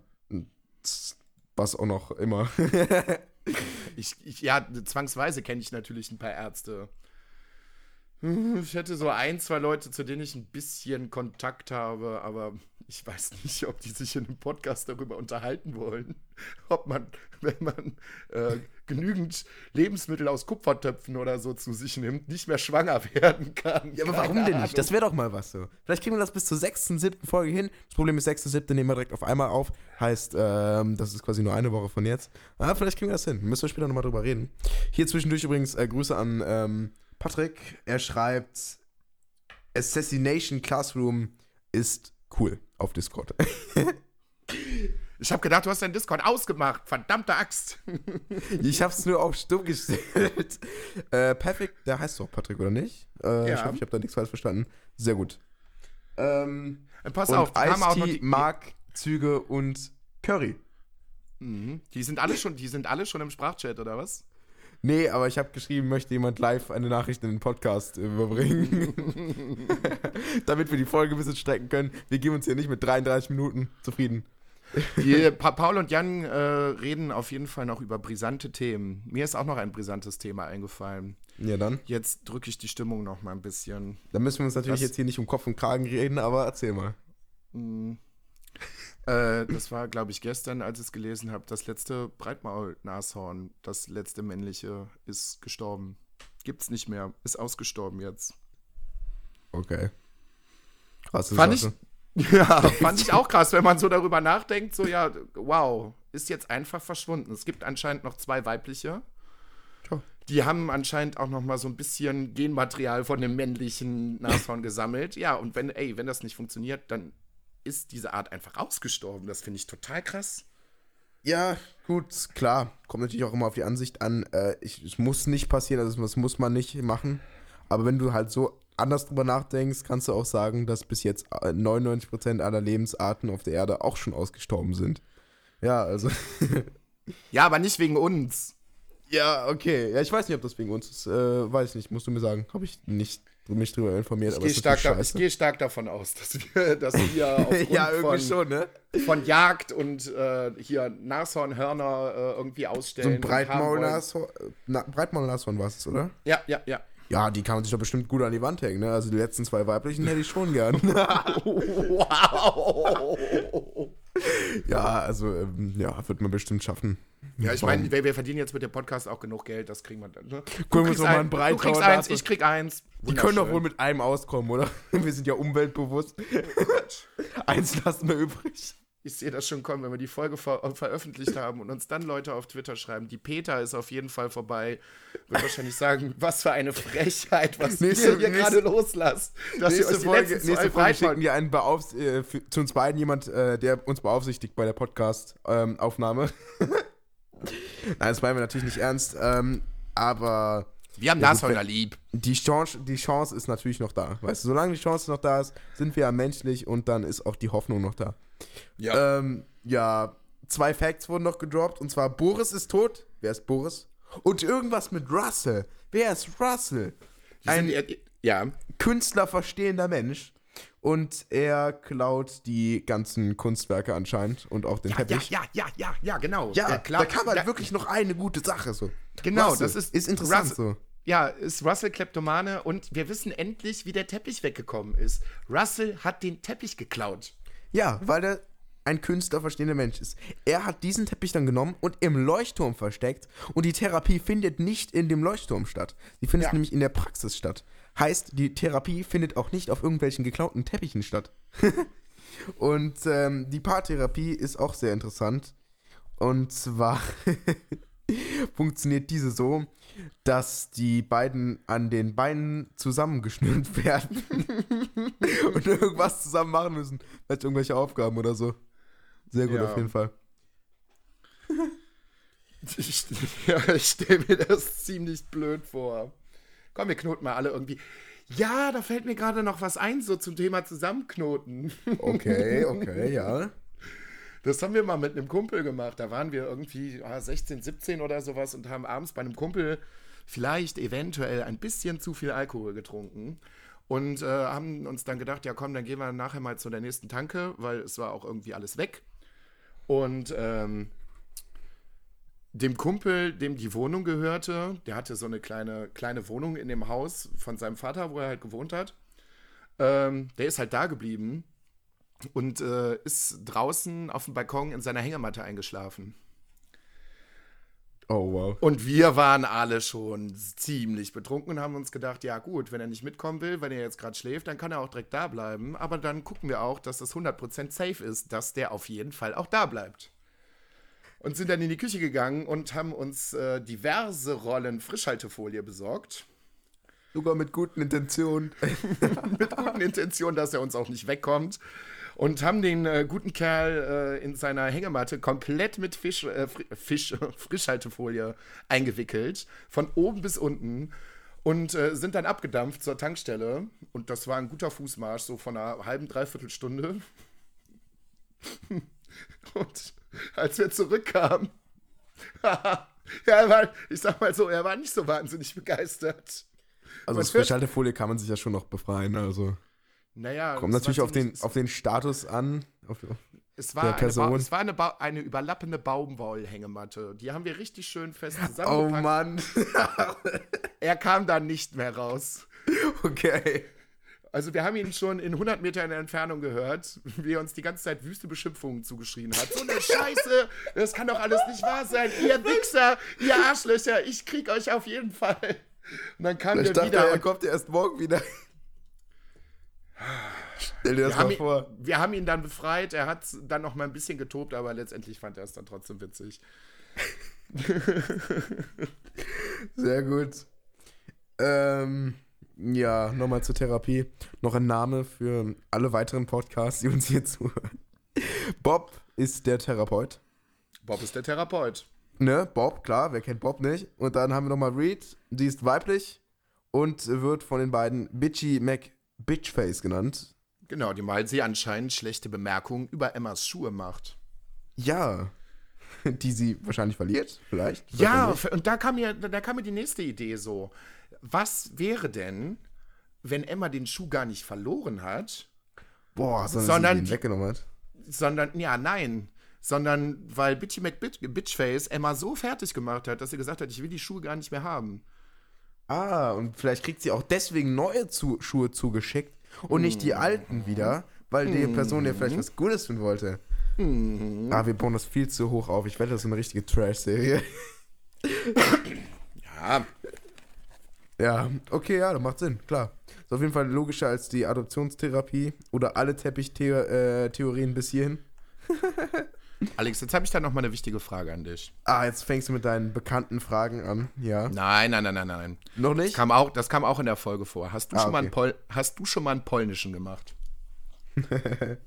was auch noch immer. (laughs) Ich, ich, ja, zwangsweise kenne ich natürlich ein paar Ärzte. Ich hätte so ein, zwei Leute, zu denen ich ein bisschen Kontakt habe, aber ich weiß nicht, ob die sich in einem Podcast darüber unterhalten wollen, ob man, wenn man äh, genügend Lebensmittel aus Kupfertöpfen oder so zu sich nimmt, nicht mehr schwanger (laughs) werden kann. Ja, aber warum denn Ahnung. nicht? Das wäre doch mal was so. Vielleicht kriegen wir das bis zur sechsten, siebten Folge hin. Das Problem ist, sechste, siebte nehmen wir direkt auf einmal auf. Heißt, ähm, das ist quasi nur eine Woche von jetzt. Aber vielleicht kriegen wir das hin. Müssen wir später nochmal drüber reden. Hier zwischendurch übrigens äh, Grüße an ähm, Patrick. Er schreibt, Assassination Classroom ist cool auf Discord. (laughs) Ich habe gedacht, du hast deinen Discord ausgemacht. Verdammte Axt. (laughs) ich hab's nur auf stumm gestellt. (laughs) äh, Perfekt, der heißt doch Patrick, oder nicht? Äh, Ja. Ich hoffe, ich habe da nichts falsch verstanden. Sehr gut. Ähm, Pass und auf, die haben auch noch Ice-T, die, Mark, Züge und Curry. Mhm. die sind alle schon, die sind alle schon im Sprachchat oder was? Nee, aber ich habe geschrieben, möchte jemand live eine Nachricht in den Podcast äh, überbringen. (laughs) Damit wir die Folge ein bisschen strecken können. Wir geben uns hier nicht mit 33 Minuten zufrieden. Die, pa Paul und Jan äh, reden auf jeden Fall noch über brisante Themen. Mir ist auch noch ein brisantes Thema eingefallen. Ja, dann. Jetzt drücke ich die Stimmung noch mal ein bisschen. Dann müssen wir uns natürlich Was? jetzt hier nicht um Kopf und Kragen reden, aber erzähl mal. Hm. Äh, das war, glaube ich, gestern, als ich es gelesen habe. Das letzte Breitmaul-Nashorn, das letzte männliche, ist gestorben. Gibt's nicht mehr. Ist ausgestorben jetzt. Okay. Krasse Fand Sache. (laughs) Ja, (laughs) fand ich auch krass, wenn man so darüber nachdenkt. So, ja, wow, ist jetzt einfach verschwunden. Es gibt anscheinend noch zwei weibliche. Tja. Die haben anscheinend auch noch mal so ein bisschen Genmaterial von dem männlichen Nashorn (laughs) gesammelt. Ja, und wenn, ey, wenn das nicht funktioniert, dann ist diese Art einfach ausgestorben. Das finde ich total krass. Ja, gut, klar. Kommt natürlich auch immer auf die Ansicht an. Äh, ich, es muss nicht passieren, also das muss man nicht machen. Aber wenn du halt so anders drüber nachdenkst, kannst du auch sagen, dass bis jetzt äh, 99% aller Lebensarten auf der Erde auch schon ausgestorben sind. Ja, also. (laughs) Ja, aber nicht wegen uns. ja, okay. Ja, ich weiß nicht, ob das wegen uns ist. Äh, weiß ich nicht, musst du mir sagen. Habe ich nicht mich drüber informiert, Ich gehe stark, da, ich geh stark davon aus, dass wir, dass wir (laughs) aufgrund ja, von, schon, ne? von Jagd und äh, hier Nashornhörner äh, irgendwie So ausstellen. ein und haben wollen. Breitmaulnashorn. Na, Breitmaulnashorn war es, oder? Ja, ja, ja. Ja, die kann man sich doch bestimmt gut an die Wand hängen, ne? Also die letzten zwei weiblichen hätte ich schon gern. (laughs) Wow. ja, also, ähm, ja, wird man bestimmt schaffen. Ja, ich meine, wir, wir verdienen jetzt mit dem Podcast auch genug Geld, das kriegen wir dann. Ne? Gucken Du wir uns kriegst doch mal ein- einen Du Breitmaul kriegst eins, ich krieg eins. Die können doch wohl mit einem auskommen, oder? (laughs) Wir sind ja umweltbewusst. Eins lassen wir übrig. Ich sehe das schon kommen, wenn wir die Folge ver veröffentlicht haben und uns dann Leute auf Twitter schreiben, die Peter ist auf jeden Fall vorbei, wird wahrscheinlich sagen, (laughs) was für eine Frechheit, was Nächste- ihr hier nächste- gerade loslasst. Dass ihr Nächste euch die Folge, nächste Folge schicken wir einen Beaufs äh, für, zu uns beiden jemand, äh, der uns beaufsichtigt bei der Podcast-Aufnahme. (laughs) Nein, das meinen wir natürlich nicht ernst. Ähm, aber Wir haben Ja, Nashörner wenn- lieb. die Chance, die Chance ist natürlich noch da. Weißt du, solange die Chance noch da ist, sind wir ja menschlich und dann ist auch die Hoffnung noch da. Ja. Ähm, ja, zwei Facts wurden noch gedroppt. Und zwar, Boris ist tot. Wer ist Boris? Und irgendwas mit Russell. Wer ist Russell? Ein Ein, ja. künstlerverstehender Mensch. Und er klaut die ganzen Kunstwerke anscheinend und auch den Ja, ja, Teppich. ja, ja, ja, ja, genau. Ja, Der da kam halt der- wirklich noch eine gute Sache so. Genau, Russell das ist- ist interessant Russell- so. Ja, ist Russell Kleptomane und wir wissen endlich, wie der Teppich weggekommen ist. Russell hat den Teppich geklaut. Ja, weil er ein künstlerverstehender Mensch ist. Er hat diesen Teppich dann genommen und im Leuchtturm versteckt und die Therapie findet nicht in dem Leuchtturm statt. Sie findet Ja. nämlich in der Praxis statt. Heißt, die Therapie findet auch nicht auf irgendwelchen geklauten Teppichen statt. (laughs) und ähm, die Paartherapie ist auch sehr interessant. Und zwar (laughs) (laughs) funktioniert diese so, dass die beiden an den Beinen zusammengeschnürt (laughs) werden (laughs) und irgendwas zusammen machen müssen. Vielleicht irgendwelche Aufgaben oder so. Sehr gut Ja. auf jeden Fall. Ich, ja, ich stelle mir das ziemlich blöd vor. Komm, wir knoten mal alle irgendwie. Ja, da fällt mir gerade noch was ein, so zum Thema Zusammenknoten. Okay, okay, ja. Das haben wir mal mit einem Kumpel gemacht. Da waren wir irgendwie ah, 16, 17 oder sowas und haben abends bei einem Kumpel vielleicht eventuell ein bisschen zu viel Alkohol getrunken. Und äh, haben uns dann gedacht, ja komm, dann gehen wir nachher mal zu der nächsten Tanke, weil es war auch irgendwie alles weg. Und ähm, dem Kumpel, dem die Wohnung gehörte, der hatte so eine kleine, kleine Wohnung in dem Haus von seinem Vater, wo er halt gewohnt hat. Ähm, der ist halt da geblieben. Und äh, ist draußen auf dem Balkon in seiner Hängematte eingeschlafen. Oh, wow. Und wir waren alle schon ziemlich betrunken und haben uns gedacht, ja gut, wenn er nicht mitkommen will, wenn er jetzt gerade schläft, dann kann er auch direkt da bleiben. Aber dann gucken wir auch, dass das 100% safe ist, dass der auf jeden Fall auch da bleibt. Und sind dann in die Küche gegangen und haben uns äh, diverse Rollen Frischhaltefolie besorgt. Sogar mit guten Intentionen. (laughs) mit guten Intentionen, dass er uns auch nicht wegkommt. Und haben den äh, guten Kerl äh, in seiner Hängematte komplett mit Fisch, äh, Fisch (laughs) Frischhaltefolie eingewickelt. Von oben bis unten. Und äh, sind dann abgedampft zur Tankstelle. Und das war ein guter Fußmarsch, so von einer halben, dreiviertel Stunde. (laughs) Und als wir zurückkamen, ja, (laughs) er war, ich sag mal so, er war nicht so wahnsinnig begeistert. Also aus Frischhaltefolie kann man sich ja schon noch befreien, also. Naja, kommt natürlich auf den, auf den Status an. Auf, es war, eine, ba es war eine, ba eine überlappende Baumwollhängematte. Die haben wir richtig schön fest (laughs) zusammengepackt. Oh Mann. (laughs) er kam da nicht mehr raus. Okay. Also wir haben ihn schon in 100 Metern Entfernung gehört, wie er uns die ganze Zeit wüste Beschimpfungen zugeschrien hat. So eine (laughs) Scheiße, das kann doch alles nicht wahr sein. Ihr Wichser, ihr Arschlöcher, ich krieg euch auf jeden Fall. Und dann kam der wieder. Er kommt ja erst morgen wieder. Stell dir das wir mal vor. Ihn, wir haben ihn dann befreit, er hat dann noch mal ein bisschen getobt, aber letztendlich fand er es dann trotzdem witzig. (laughs) Sehr gut. Ähm, ja, nochmal zur Therapie. Noch ein Name für alle weiteren Podcasts, die uns hier zuhören. Bob ist der Therapeut. Bob ist der Therapeut. Ne, Bob, klar, wer kennt Bob nicht? Und dann haben wir nochmal Reed, die ist weiblich und wird von den beiden Bitchy Mac Bitchface genannt. Genau, die weil sie anscheinend schlechte Bemerkungen über Emmas Schuhe macht. Ja. (laughs) Die sie wahrscheinlich verliert, vielleicht. Ja, und da kam, mir, da kam mir die nächste Idee so. Was wäre denn, wenn Emma den Schuh gar nicht verloren hat? Boah, sondern, sondern sie ihn weggenommen hat. Sondern, ja, nein. Sondern weil Bitchy McBitchface Emma so fertig gemacht hat, dass sie gesagt hat, ich will die Schuhe gar nicht mehr haben. Ah, und vielleicht kriegt sie auch deswegen neue zu Schuhe zugeschickt und nicht die alten wieder, weil die Person ja vielleicht was Gutes tun wollte. Ah, wir bauen das viel zu hoch auf. Ich wette, das ist eine richtige Trash-Serie. (laughs) Ja. Ja, okay, ja, das macht Sinn, klar. Ist auf jeden Fall logischer als die Adoptionstherapie oder alle Teppichtheorien bis hierhin. (laughs) Alex, jetzt habe ich da noch mal eine wichtige Frage an dich. Ah, jetzt fängst du mit deinen bekannten Fragen an, ja. Nein, nein, nein, nein, nein. Noch nicht? Das kam auch, das kam auch in der Folge vor. Hast du, Ah, schon, mal okay. einen Pol hast du schon mal einen polnischen gemacht? (laughs)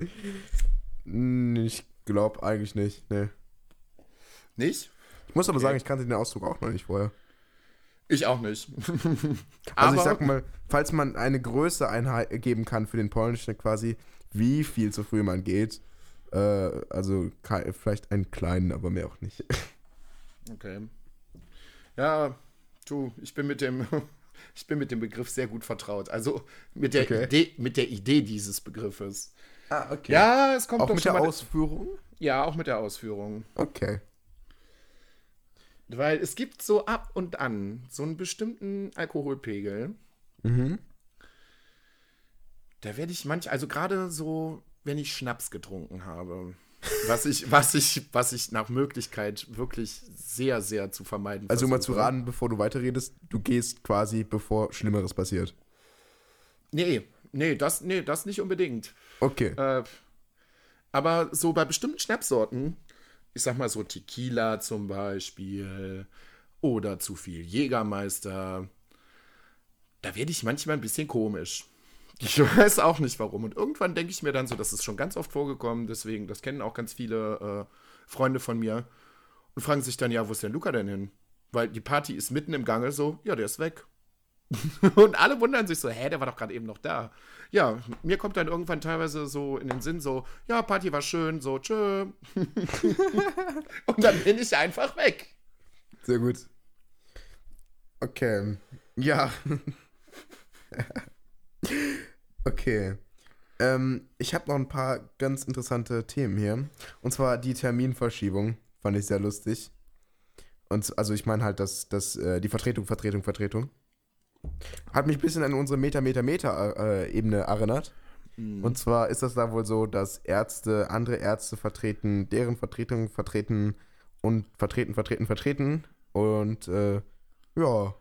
Ich glaube eigentlich nicht, ne. Nicht? Ich muss aber sagen, ich kannte den Ausdruck auch noch nicht vorher. Ich auch nicht. (laughs) Also ich sag mal, falls man eine Größe eingeben kann für den polnischen quasi, wie viel zu früh man geht, äh, also vielleicht einen kleinen, aber mehr auch nicht. (laughs) Okay. Ja, du, ich bin mit dem, (laughs) ich bin mit dem Begriff sehr gut vertraut. Also mit der, Okay. Idee, mit der Idee dieses Begriffes. Ah, okay. Ja, es kommt auch doch mit der. Ausführung? ja, auch mit der Ausführung. Okay. Weil es gibt so ab und an so einen bestimmten Alkoholpegel. Mhm. Da werde ich manch, also gerade so, wenn ich Schnaps getrunken habe, was ich, was ich, was ich nach Möglichkeit wirklich sehr, sehr zu vermeiden Also um mal zu raten, bevor du weiterredest, du gehst quasi, bevor Schlimmeres passiert. Nee, nee, das, nee, das nicht unbedingt. Okay. Äh, aber so bei bestimmten Schnapssorten, ich sag mal so Tequila zum Beispiel oder zu viel Jägermeister, da werde ich manchmal ein bisschen komisch. Ich weiß auch nicht warum. Und irgendwann denke ich mir dann so, das ist schon ganz oft vorgekommen, deswegen, das kennen auch ganz viele äh, Freunde von mir und fragen sich dann, ja, wo ist denn Luca denn hin? Weil die Party ist mitten im Gange, so, ja, der ist weg. (laughs) Und alle wundern sich so, hä, der war doch gerade eben noch da. Ja, mir kommt dann irgendwann teilweise so in den Sinn so, ja, Party war schön, so, tschö. (laughs) Und dann bin ich einfach weg. Sehr gut. Okay. Ja. Okay. Ähm, ich habe noch ein paar ganz interessante Themen hier. Und zwar die Terminverschiebung. Fand ich sehr lustig. Und also ich meine halt, dass, dass äh, die Vertretung, Vertretung, Vertretung. Hat mich ein bisschen an unsere Meta-Meta-Meta-Ebene erinnert. Und zwar ist das da wohl so, dass Ärzte, andere Ärzte vertreten, deren Vertretungen vertreten und vertreten, vertreten, vertreten. Und äh, ja,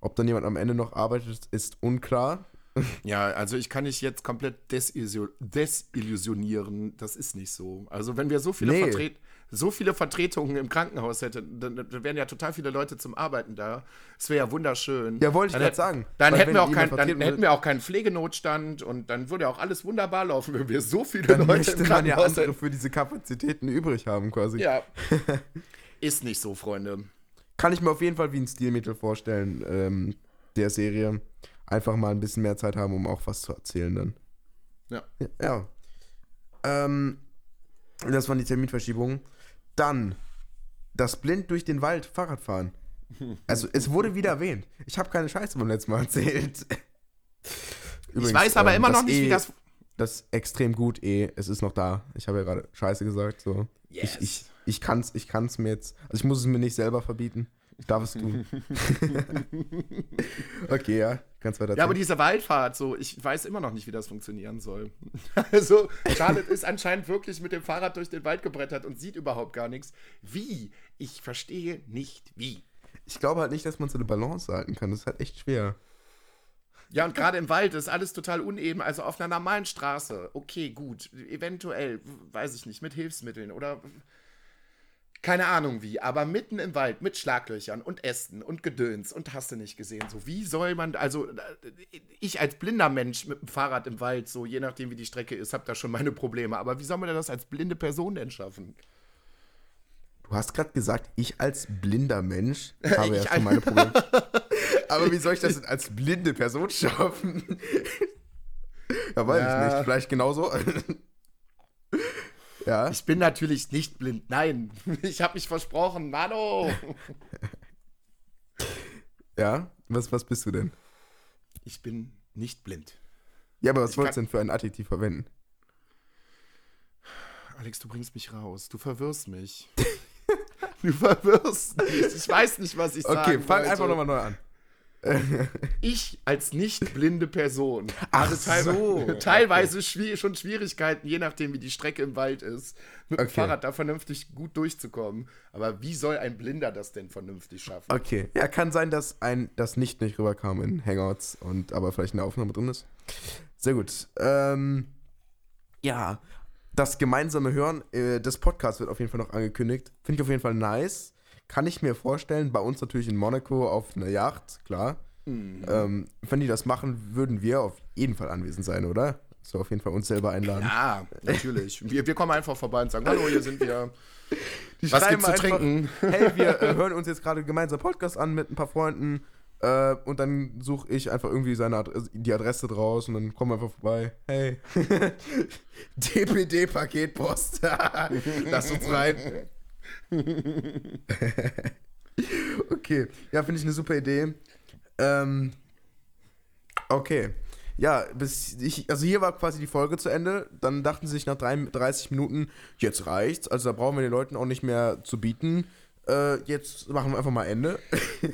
ob dann jemand am Ende noch arbeitet, ist unklar. Ja, also ich kann nicht jetzt komplett desillusion desillusionieren. Das ist nicht so. Also wenn wir so viele, Nee. Vertret so viele Vertretungen im Krankenhaus hätten, dann, dann wären ja total viele Leute zum Arbeiten da. Es wäre ja wunderschön. Ja, wollte ich gerade sagen. Dann, hätten wir, auch kein, dann hätten wir auch keinen Pflegenotstand und dann würde ja auch alles wunderbar laufen, wenn wir so viele Dann Leute im man ja Krankenhaus andere hätten. für diese Kapazitäten übrig haben, quasi. Ja. (laughs) ist nicht so, Freunde. Kann ich mir auf jeden Fall wie ein Stilmittel vorstellen, ähm, der Serie. Einfach mal ein bisschen mehr Zeit haben, um auch was zu erzählen dann. Ja. Ja. Ähm, das waren die Terminverschiebungen. Dann das blind durch den Wald Fahrradfahren. (laughs) Also es wurde wieder erwähnt. Ich habe keine Scheiße beim letzten Mal erzählt. Übrigens, ich weiß aber ähm, immer noch nicht, E, wie das. Das ist extrem gut E, es ist noch da. Ich habe ja gerade Scheiße gesagt. So. Yes. Ich, ich, ich kann es ich kann's mir jetzt. Also ich muss es mir nicht selber verbieten. Ich darf es tun. (laughs) okay, ja. Kannst weiter Ja, aber diese Waldfahrt, so, ich weiß immer noch nicht, wie das funktionieren soll. (laughs) Also, Charlotte ist anscheinend wirklich mit dem Fahrrad durch den Wald gebrettert und sieht überhaupt gar nichts. Wie? Ich verstehe nicht, wie. Ich glaube halt nicht, dass man so eine Balance halten kann. Das ist halt echt schwer. Ja, und gerade im Wald ist alles total uneben. Also auf einer normalen Straße, okay, gut. Eventuell, weiß ich nicht, mit Hilfsmitteln oder keine Ahnung wie, aber mitten im Wald mit Schlaglöchern und Ästen und Gedöns und hast du nicht gesehen. So, wie soll man, also äh, ich als blinder Mensch mit dem Fahrrad im Wald, so je nachdem wie die Strecke ist, hab da schon meine Probleme. Aber wie soll man denn das als blinde Person denn schaffen? Du hast gerade gesagt, ich als blinder Mensch (laughs) habe ja schon ein- meine Probleme. (laughs) aber wie soll ich das denn als blinde Person schaffen? (laughs) ja, weiß Ja. ich nicht. Vielleicht genauso. Ja. Ich bin natürlich nicht blind. Nein, (laughs) ich habe mich versprochen. Mano! (laughs) Ja. Was, was bist du denn? Ich bin nicht blind. Ja, aber was Ich wolltest du denn für ein Adjektiv verwenden? Alex, du bringst mich raus. Du verwirrst mich. (laughs) du verwirrst mich. Ich weiß nicht, was ich Okay, sagen fang wollte. einfach nochmal neu an. (laughs) Ich als nicht blinde Person Ach hatte (laughs) teilweise, so. teilweise schwier schon Schwierigkeiten, je nachdem, wie die Strecke im Wald ist, mit dem Okay. Fahrrad da vernünftig gut durchzukommen. Aber wie soll ein Blinder das denn vernünftig schaffen? Okay. Ja, kann sein, dass ein das nicht nicht rüberkam in Hangouts und aber vielleicht in der Aufnahme drin ist. Sehr gut. Ähm, ja, das gemeinsame Hören äh, des Podcasts wird auf jeden Fall noch angekündigt. Finde ich auf jeden Fall nice. Kann ich mir vorstellen, bei uns natürlich in Monaco auf einer Yacht, klar. Mhm. Ähm, wenn die das machen, würden wir auf jeden Fall anwesend sein, oder? So auf jeden Fall uns selber einladen. Ja, natürlich. Wir, wir kommen einfach vorbei und sagen, hallo, hier sind wir. (laughs) Die Was gibt's zu trinken? Hey, wir äh, (laughs) hören uns jetzt gerade gemeinsam Podcast an mit ein paar Freunden. Äh, und dann suche ich einfach irgendwie seine Adresse, die Adresse draus und dann kommen wir einfach vorbei. Hey. (laughs) DPD-Paketpost. Lass uns rein. (laughs) okay. Ja, finde ich eine super Idee. Ähm, okay. Ja, bis ich, also hier war quasi die Folge zu Ende. Dann dachten sie sich nach drei, 30 Minuten, jetzt reicht's. Also da brauchen wir den Leuten auch nicht mehr zu bieten. Äh, jetzt machen wir einfach mal Ende. (laughs)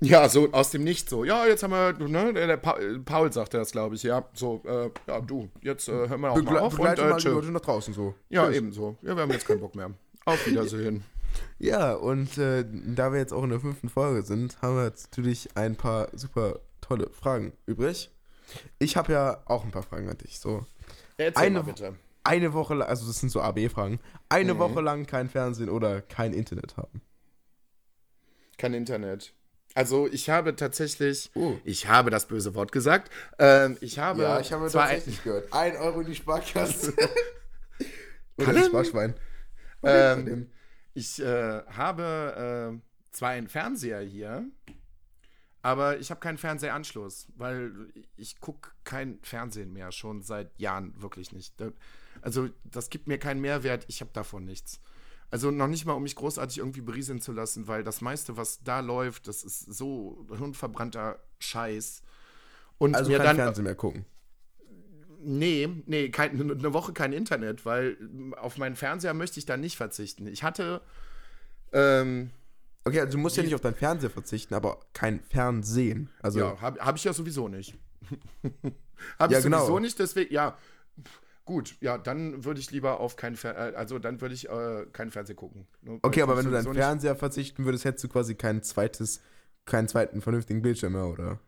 Ja, so aus dem Nichts so. Ja, jetzt haben wir, ne, der, Pa- Paul sagte das, glaube ich, ja. So, äh, ja, du, jetzt äh, hören wir auch mal Begle auf und begleite äh, mal die. Leute nach draußen so. Ja, Tschüss. ebenso. Ja, wir haben jetzt keinen Bock mehr. Auf Wiedersehen. Ja, und äh, da wir jetzt auch in der fünften Folge sind, haben wir jetzt natürlich ein paar super tolle Fragen übrig. Ich habe ja auch ein paar Fragen an dich. So Erzähl Eine mal bitte. eine Woche lang, also das sind so AB-Fragen, eine Mhm. Woche lang kein Fernsehen oder kein Internet haben. Kein Internet. Also ich habe tatsächlich, Oh. ich habe das böse Wort gesagt. Ähm, ich habe zwar ein, gehört. Ein Euro in die Sparkasse. (laughs) oder ein Sparschwein. Ähm, ich äh, habe äh, zwar einen Fernseher hier, aber ich habe keinen Fernsehanschluss, weil ich gucke kein Fernsehen mehr, schon seit Jahren wirklich nicht. Also das gibt mir keinen Mehrwert, ich habe davon nichts. Also noch nicht mal, um mich großartig irgendwie berieseln zu lassen, weil das meiste, was da läuft, das ist so hirnverbrannter Scheiß. Und also mir kein dann, Fernsehen mehr gucken. Nee, nee, kein, eine Woche kein Internet, weil auf meinen Fernseher möchte ich da nicht verzichten. Ich hatte, ähm, Okay, also du musst ja Die- nicht auf deinen Fernseher verzichten, aber kein Fernsehen. Also ja, habe hab ich ja sowieso nicht. (laughs) habe Ja, ich genau. sowieso nicht, deswegen, ja, gut. Ja, dann würde ich lieber auf keinen Fer äh, also dann würde ich äh, keinen Fernsehen gucken. Ne? Okay, aber wenn du deinen Fernseher verzichten würdest, hättest du quasi kein zweites, keinen zweiten vernünftigen Bildschirm mehr, oder?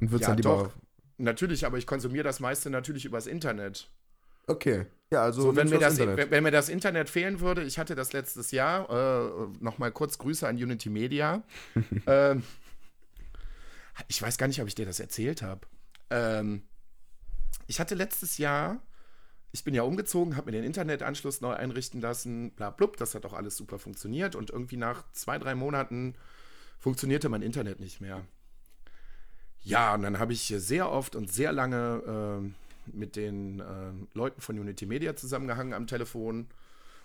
Und würdest Ja, dann lieber doch. auf- Natürlich, aber ich konsumiere das meiste natürlich übers Internet. Okay. Ja, also So, wenn, mir das, Internet. wenn mir das Internet fehlen würde, ich hatte das letztes Jahr, äh, nochmal kurz Grüße an Unity Media. (laughs) ähm, ich weiß gar nicht, ob ich dir das erzählt habe. Ähm, ich hatte letztes Jahr, ich bin ja umgezogen, habe mir den Internetanschluss neu einrichten lassen, bla blub, das hat auch alles super funktioniert und irgendwie nach zwei, drei Monaten funktionierte mein Internet nicht mehr. Ja, und dann habe ich sehr oft und sehr lange ähm, mit den äh, Leuten von Unity Media zusammengehangen am Telefon.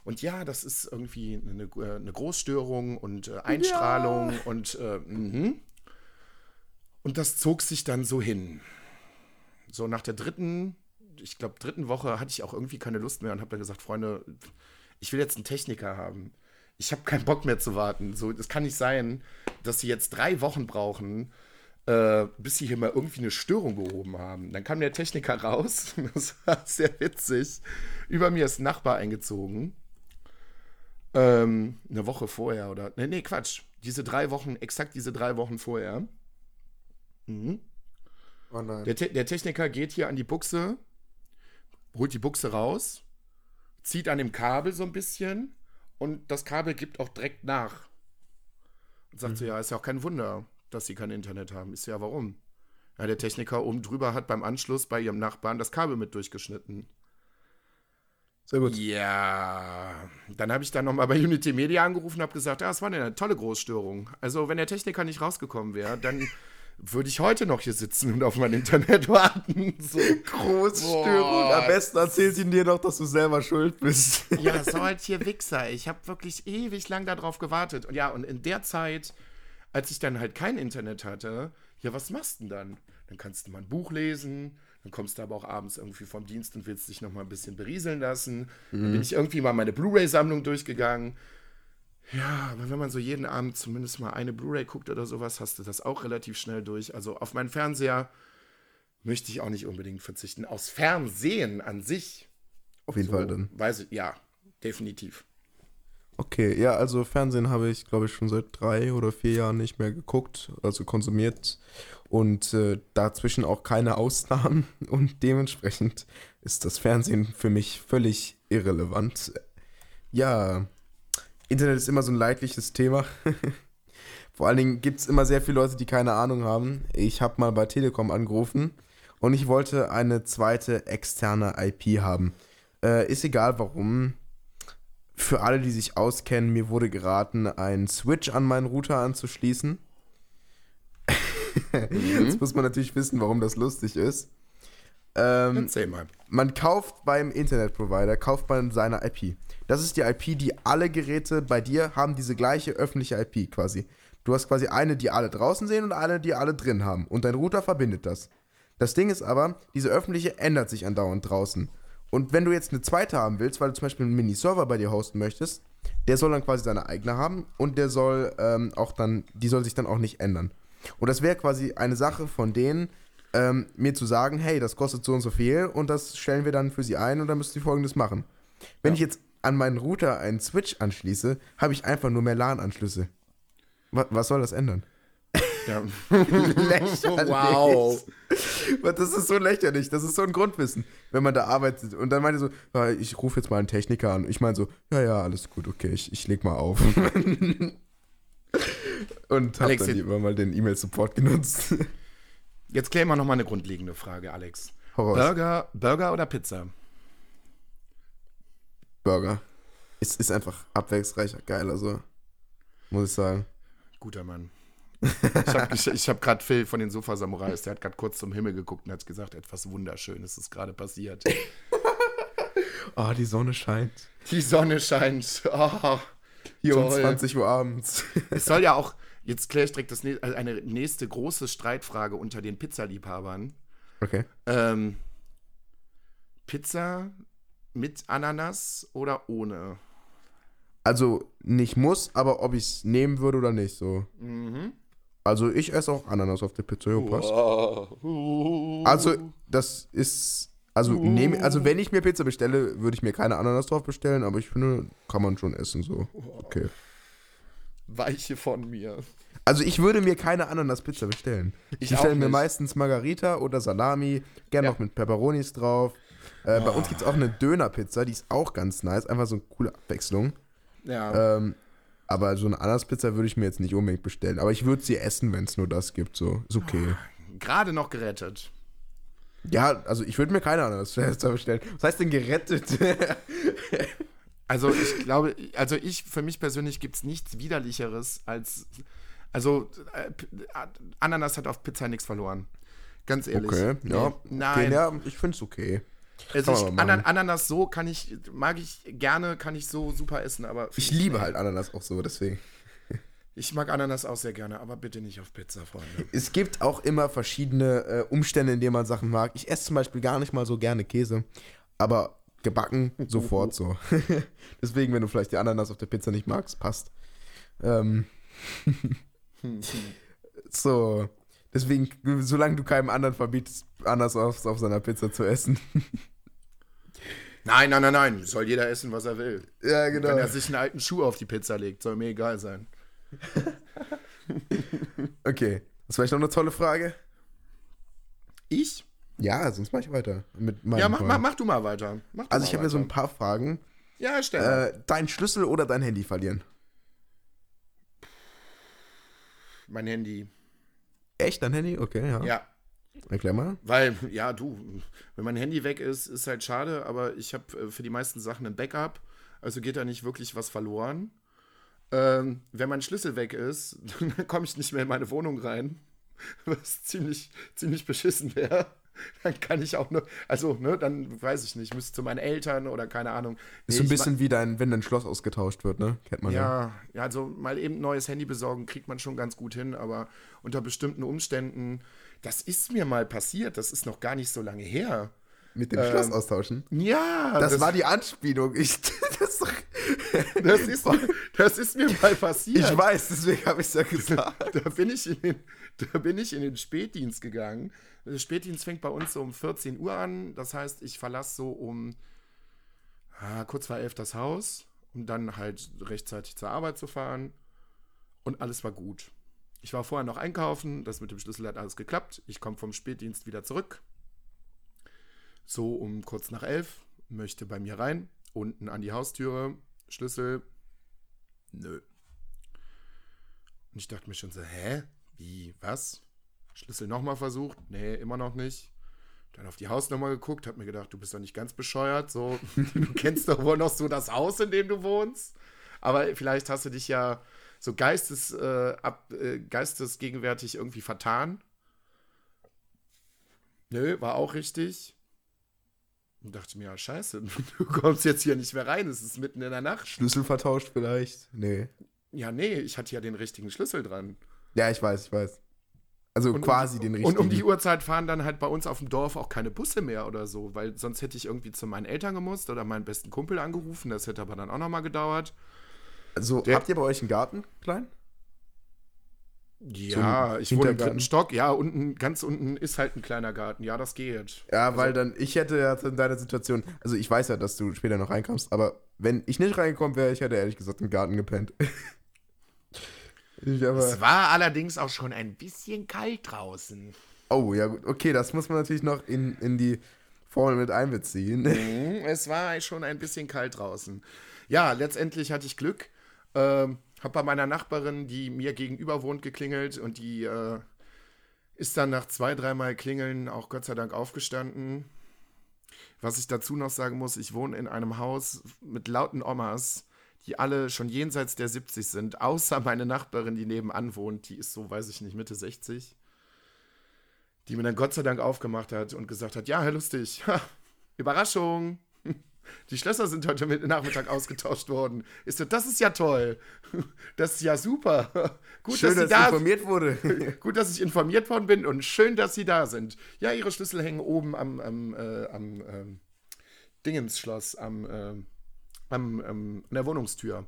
Und ja, das ist irgendwie eine, äh, eine Großstörung und äh, Einstrahlung und äh, mhm. und das zog sich dann so hin. So nach der dritten, ich glaube dritten Woche hatte ich auch irgendwie keine Lust mehr und habe dann gesagt, Freunde, ich will jetzt einen Techniker haben. Ich habe keinen Bock mehr zu warten. So, es kann nicht sein, dass sie jetzt drei Wochen brauchen, äh, bis sie hier mal irgendwie eine Störung behoben haben. Dann kam der Techniker raus, (laughs) das war sehr witzig. Über mir ist ein Nachbar eingezogen. Ähm, eine Woche vorher oder. Nee, nee, Quatsch. Diese drei Wochen, exakt diese drei Wochen vorher. Mhm. Oh nein. Der, Te der Techniker geht hier an die Buchse, holt die Buchse raus, zieht an dem Kabel so ein bisschen und das Kabel gibt auch direkt nach. Und sagt so, ja, ist ja auch kein Wunder, dass sie kein Internet haben. Ist ja, warum? Ja, der Techniker oben drüber hat beim Anschluss bei ihrem Nachbarn das Kabel mit durchgeschnitten. Sehr gut. Ja, dann habe ich dann nochmal bei Unity Media angerufen und habe gesagt, ja, es war eine tolle Großstörung. Also, wenn der Techniker nicht rausgekommen wäre, dann würde ich heute noch hier sitzen und auf mein Internet (laughs) warten. So. Großstörung. Am besten erzählt ihn dir doch, dass du selber schuld bist. Ja, so halt hier Wichser. Ich habe wirklich ewig lang darauf gewartet. Und ja, und in der Zeit, als ich dann halt kein Internet hatte, ja, was machst du denn dann? Dann kannst du mal ein Buch lesen, dann kommst du aber auch abends irgendwie vom Dienst und willst dich noch mal ein bisschen berieseln lassen. Dann bin ich irgendwie mal meine Blu-ray-Sammlung durchgegangen. Ja, aber wenn man so jeden Abend zumindest mal eine Blu-ray guckt oder sowas, hast du das auch relativ schnell durch. Also auf meinen Fernseher möchte ich auch nicht unbedingt verzichten. Aus Fernsehen an sich Auf jeden Fall dann. Weiß ich, ja, definitiv. Okay, ja, also Fernsehen habe ich, glaube ich, schon seit drei oder vier Jahren nicht mehr geguckt, also konsumiert. Und äh, dazwischen auch keine Ausnahmen. (laughs) Und dementsprechend ist das Fernsehen für mich völlig irrelevant. Ja, Internet ist immer so ein leidliches Thema. (laughs) Vor allen Dingen gibt es immer sehr viele Leute, die keine Ahnung haben. Ich habe mal bei Telekom angerufen und ich wollte eine zweite externe IP haben. Äh, ist egal warum. Für alle, die sich auskennen, mir wurde geraten, einen Switch an meinen Router anzuschließen. Jetzt muss man natürlich wissen, warum das lustig ist. Ähm, Erzähl mal. man kauft beim Internetprovider, kauft man seine IP. Das ist die IP, die alle Geräte bei dir haben diese gleiche öffentliche IP quasi. Du hast quasi eine, die alle draußen sehen und eine, die alle drin haben. Und dein Router verbindet das. Das Ding ist aber, diese öffentliche ändert sich andauernd draußen. Und wenn du jetzt eine zweite haben willst, weil du zum Beispiel einen Mini-Server bei dir hosten möchtest, der soll dann quasi seine eigene haben und der soll ähm, auch dann, die soll sich dann auch nicht ändern. Und das wäre quasi eine Sache von denen, ähm, mir zu sagen, hey, das kostet so und so viel und das stellen wir dann für sie ein und dann müsst ihr folgendes machen. Wenn ich jetzt an meinen Router einen Switch anschließe, habe ich einfach nur mehr LAN-Anschlüsse. Was, was soll das ändern? Ja. Lächerlich. (laughs) wow. Das ist so lächerlich, das ist so ein Grundwissen, wenn man da arbeitet. Und dann meinte so, ja, ich rufe jetzt mal einen Techniker an. Ich meine so, ja, ja, alles gut, okay, ich, ich leg mal auf. (laughs) Und habe dann lieber mal den E-Mail-Support genutzt. Jetzt klären wir nochmal eine grundlegende Frage, Alex. Raus. Burger, Burger oder Pizza? Burger. Es ist einfach abwechslungsreicher, geil, also. Muss ich sagen. Guter Mann. Ich habe hab gerade Phil von den Sofa-Samurais, der hat gerade kurz zum Himmel geguckt und hat gesagt, etwas Wunderschönes ist gerade passiert. (laughs) Oh, die Sonne scheint. Die Sonne scheint. Oh, Hier um Toll. 20 Uhr abends. es soll ja auch, jetzt kläre ich direkt das, also eine nächste große Streitfrage unter den Pizzaliebhabern. Okay. Ähm, Pizza mit Ananas oder ohne? Also nicht muss, aber ob ich es nehmen würde oder nicht, so. Mhm. Also ich esse auch Ananas auf der Pizza, jo, passt. Also, das ist. Also, nehm, also wenn ich mir Pizza bestelle, würde ich mir keine Ananas drauf bestellen, aber ich finde, kann man schon essen so. Okay. Weiche von mir. Also ich würde mir keine Ananas-Pizza bestellen. Ich, Ich bestelle mir meistens Margarita oder Salami, gerne Ja. noch mit Peperonis drauf. Äh, Bei uns gibt es auch eine Döner-Pizza, die ist auch ganz nice, einfach so eine coole Abwechslung. Ja. Ähm, aber so eine Ananas-Pizza würde ich mir jetzt nicht unbedingt bestellen. Aber ich würde sie essen, wenn es nur das gibt, so. Ist okay. Gerade noch gerettet. Ja, also ich würde mir keine Ananas-Pizza (laughs) bestellen. Was heißt denn gerettet? (laughs) Also ich glaube, also ich, für mich persönlich gibt es nichts widerlicheres als, also äh, Ananas hat auf Pizza nichts verloren. Ganz ehrlich. okay, ja. Nee, Nein. Okay, ja, ich finde es okay. Also ich, Anan. Ananas so kann ich, mag ich gerne, kann ich so super essen, aber Ich liebe halt Ananas auch so, deswegen. ich mag Ananas auch sehr gerne, aber bitte nicht auf Pizza, Freunde. Es gibt auch immer verschiedene äh, Umstände, in denen man Sachen mag. Ich esse zum Beispiel gar nicht mal so gerne Käse, aber gebacken (laughs) sofort so. (laughs) Deswegen, wenn du vielleicht die Ananas auf der Pizza nicht magst, passt. Ähm, (laughs) so. Deswegen, solange du keinem anderen verbietest, Ananas auf, auf seiner Pizza zu essen. Nein, nein, nein, nein, soll jeder essen, was er will. ja, Wenn er sich einen alten Schuh auf die Pizza legt, soll mir egal sein. (laughs) Okay. Das war vielleicht noch eine tolle Frage. Ich? Ja, sonst mach ich weiter. Mit Ja, mach, mach, mach du mal weiter. Du Also mal ich habe hier so ein paar Fragen. Ja, stell. Äh, dein Schlüssel oder dein Handy verlieren? mein Handy. Echt, dein Handy? Okay, ja. Ja, Erklär mal. weil, ja, du, wenn mein Handy weg ist, ist halt schade, aber ich habe äh, für die meisten Sachen ein Backup, also geht da nicht wirklich was verloren. Ähm, wenn mein Schlüssel weg ist, (laughs) dann komme ich nicht mehr in meine Wohnung rein, (laughs) was ziemlich, ziemlich beschissen wäre. (laughs) Dann kann ich auch nur, also, ne, dann weiß ich nicht, müsste zu meinen Eltern oder keine Ahnung. Ist so Nee, ein bisschen wie dein, wenn dein Schloss ausgetauscht wird, ne? Kennt man ja. Ja, also mal eben ein neues Handy besorgen, kriegt man schon ganz gut hin, aber unter bestimmten Umständen, das ist mir mal passiert, das ist noch gar nicht so lange her. Mit dem Schloss austauschen. Ja, Das, war die Anspielung. Ich, (laughs) das (laughs) das, ist, das ist mir mal passiert. ich weiß, deswegen habe ich es ja gesagt. da bin ich in den, da bin ich in den Spätdienst gegangen. Der Spätdienst fängt bei uns so um 14 Uhr an. Das heißt, ich verlasse so um ah, kurz vor elf das Haus, um dann halt rechtzeitig zur Arbeit zu fahren. Und alles war gut. Ich war vorher noch einkaufen, das mit dem Schlüssel hat alles geklappt. Ich komme vom Spätdienst wieder zurück. So um kurz nach elf, möchte bei mir rein, unten an die Haustüre, Schlüssel, nö. Und ich dachte mir schon so, hä? Wie, was? Schlüssel nochmal versucht? Nee, immer noch nicht. Dann auf die Hausnummer geguckt, hab mir gedacht, du bist doch nicht ganz bescheuert. So, (laughs) du kennst doch wohl noch so das Haus, in dem du wohnst. Aber vielleicht hast du dich ja so geistes, äh, ab, äh, geistesgegenwärtig irgendwie vertan. Nö, war auch richtig. Und dachte mir, ja, scheiße, (laughs) du kommst jetzt hier nicht mehr rein, es ist mitten in der Nacht. Schlüssel vertauscht vielleicht? Nee. Ja, nee, ich hatte ja den richtigen Schlüssel dran. Ja, ich weiß, ich weiß. Also Und quasi um, den richtigen. Und um die Uhrzeit fahren dann halt bei uns auf dem Dorf auch keine Busse mehr oder so, weil sonst hätte ich irgendwie zu meinen Eltern gemusst oder meinen besten Kumpel angerufen. Das hätte aber dann auch nochmal gedauert. also, der- habt ihr bei euch einen Garten, klein? Ja, ein ich wohne im dritten Stock. Ja, unten, ganz unten ist halt ein kleiner Garten. Ja, das geht. Ja, Also weil dann, ich hätte ja in deiner Situation, also ich weiß ja, dass du später noch reinkommst, aber wenn ich nicht reingekommen wäre, ich hätte ehrlich gesagt im Garten gepennt. (laughs) Es war allerdings auch schon ein bisschen kalt draußen. oh, ja gut, okay, das muss man natürlich noch in, in die Formel mit einbeziehen. Mhm, (laughs) Es war schon ein bisschen kalt draußen. Ja, letztendlich hatte ich Glück. Ähm, hab bei meiner Nachbarin, die mir gegenüber wohnt, geklingelt und die äh, ist dann nach zwei, dreimal Klingeln auch Gott sei Dank aufgestanden. Was ich dazu noch sagen muss, ich wohne in einem Haus mit lauten Omas, die alle schon jenseits der 70 sind, außer meine Nachbarin, die nebenan wohnt, die ist so, weiß ich nicht, Mitte 60. Die mir dann Gott sei Dank aufgemacht hat und gesagt hat, ja, Herr Lustig, ha, Überraschung. (laughs) Die Schlösser sind heute mit- Nachmittag ausgetauscht worden. Ist so, das ist ja toll. Das ist ja super. Gut, Schön, dass Sie dass da informiert wurde. (laughs) Gut, dass ich informiert worden bin und schön, dass Sie da sind. Ja, Ihre Schlüssel hängen oben am, am, äh, am ähm, Dingensschloss, am, ähm, am, ähm, an der Wohnungstür.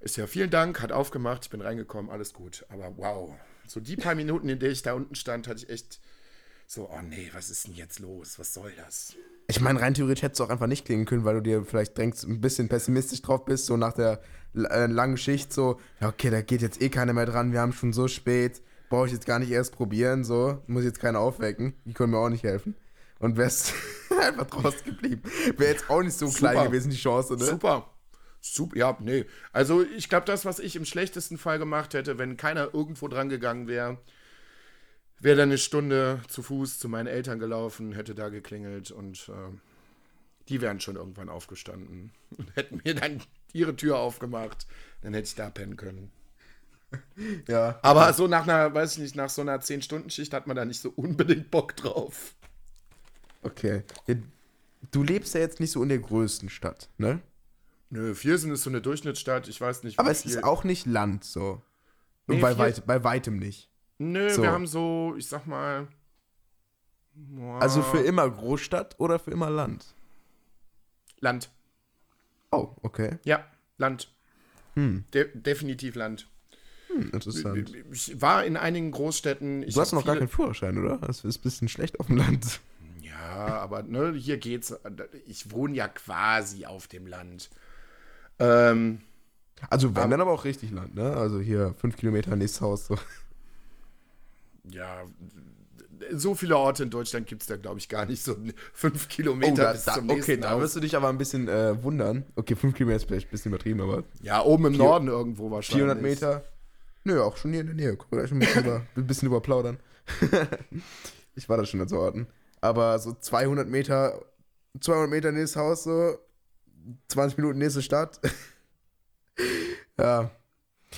Ist ja, vielen Dank, hat aufgemacht, ich bin reingekommen, alles gut. Aber wow, so die paar Minuten, in denen ich da unten stand, hatte ich echt so, oh nee, was ist denn jetzt los? Was soll das? Ich meine, rein theoretisch hättest du auch einfach nicht klingen können, weil du dir vielleicht denkst, ein bisschen pessimistisch drauf bist, so nach der äh, langen Schicht, so, ja, okay, da geht jetzt eh keiner mehr dran, wir haben schon so spät, brauche ich jetzt gar nicht erst probieren, so, muss jetzt keiner aufwecken, die können mir auch nicht helfen. Und wärst (laughs) einfach draußen geblieben. Wäre jetzt auch nicht so Super. klein gewesen, die Chance, ne? Super. Super, ja, nee. Also ich glaube, das, was ich im schlechtesten Fall gemacht hätte, wenn keiner irgendwo dran gegangen wäre, wäre dann eine Stunde zu Fuß zu meinen Eltern gelaufen, hätte da geklingelt und äh, die wären schon irgendwann aufgestanden (laughs) und hätten mir dann ihre Tür aufgemacht. Dann hätte ich da pennen können. (laughs) Ja. Aber so nach einer, weiß ich nicht, nach so einer 10-Stunden-Schicht hat man da nicht so unbedingt Bock drauf. Okay. Ja, du lebst ja jetzt nicht so in der größten Stadt, ne? Nö, Viersen ist so eine Durchschnittsstadt, ich weiß nicht, Aber es viel- ist auch nicht Land, so. Und Nee, bei, weit, bei weitem nicht. Nö, So. wir haben so, ich sag mal. boah, Also für immer Großstadt oder für immer Land? Land. Oh, okay. Ja, Land. Hm, De definitiv Land. hm interessant. Ich war in einigen Großstädten. Du hast noch gar keinen Führerschein, oder? Das ist ein bisschen schlecht auf dem Land. Ja, aber ne, hier geht's. Ich wohne ja quasi auf dem Land. Ähm, Also wenn Aber- dann aber auch richtig Land, ne? Also hier fünf Kilometer nächstes Haus. So. ja, so viele Orte in Deutschland gibt es da, glaube ich, gar nicht. So fünf Oh, Kilometer da, bis da, zum okay, nächsten da Haus. wirst du dich aber ein bisschen äh, wundern. Okay, fünf Kilometer ist vielleicht ein bisschen übertrieben, aber Ja, oben im Vier- Norden irgendwo wahrscheinlich. 400 Meter. Nö, auch schon hier in der Nähe. Guck mal, gleich ein bisschen, (laughs) über, ein bisschen überplaudern. (laughs) ich war da schon an so Orten. Aber so 200 Meter, 200 Meter nächstes Haus, so 20 Minuten nächste Stadt. (laughs) ja,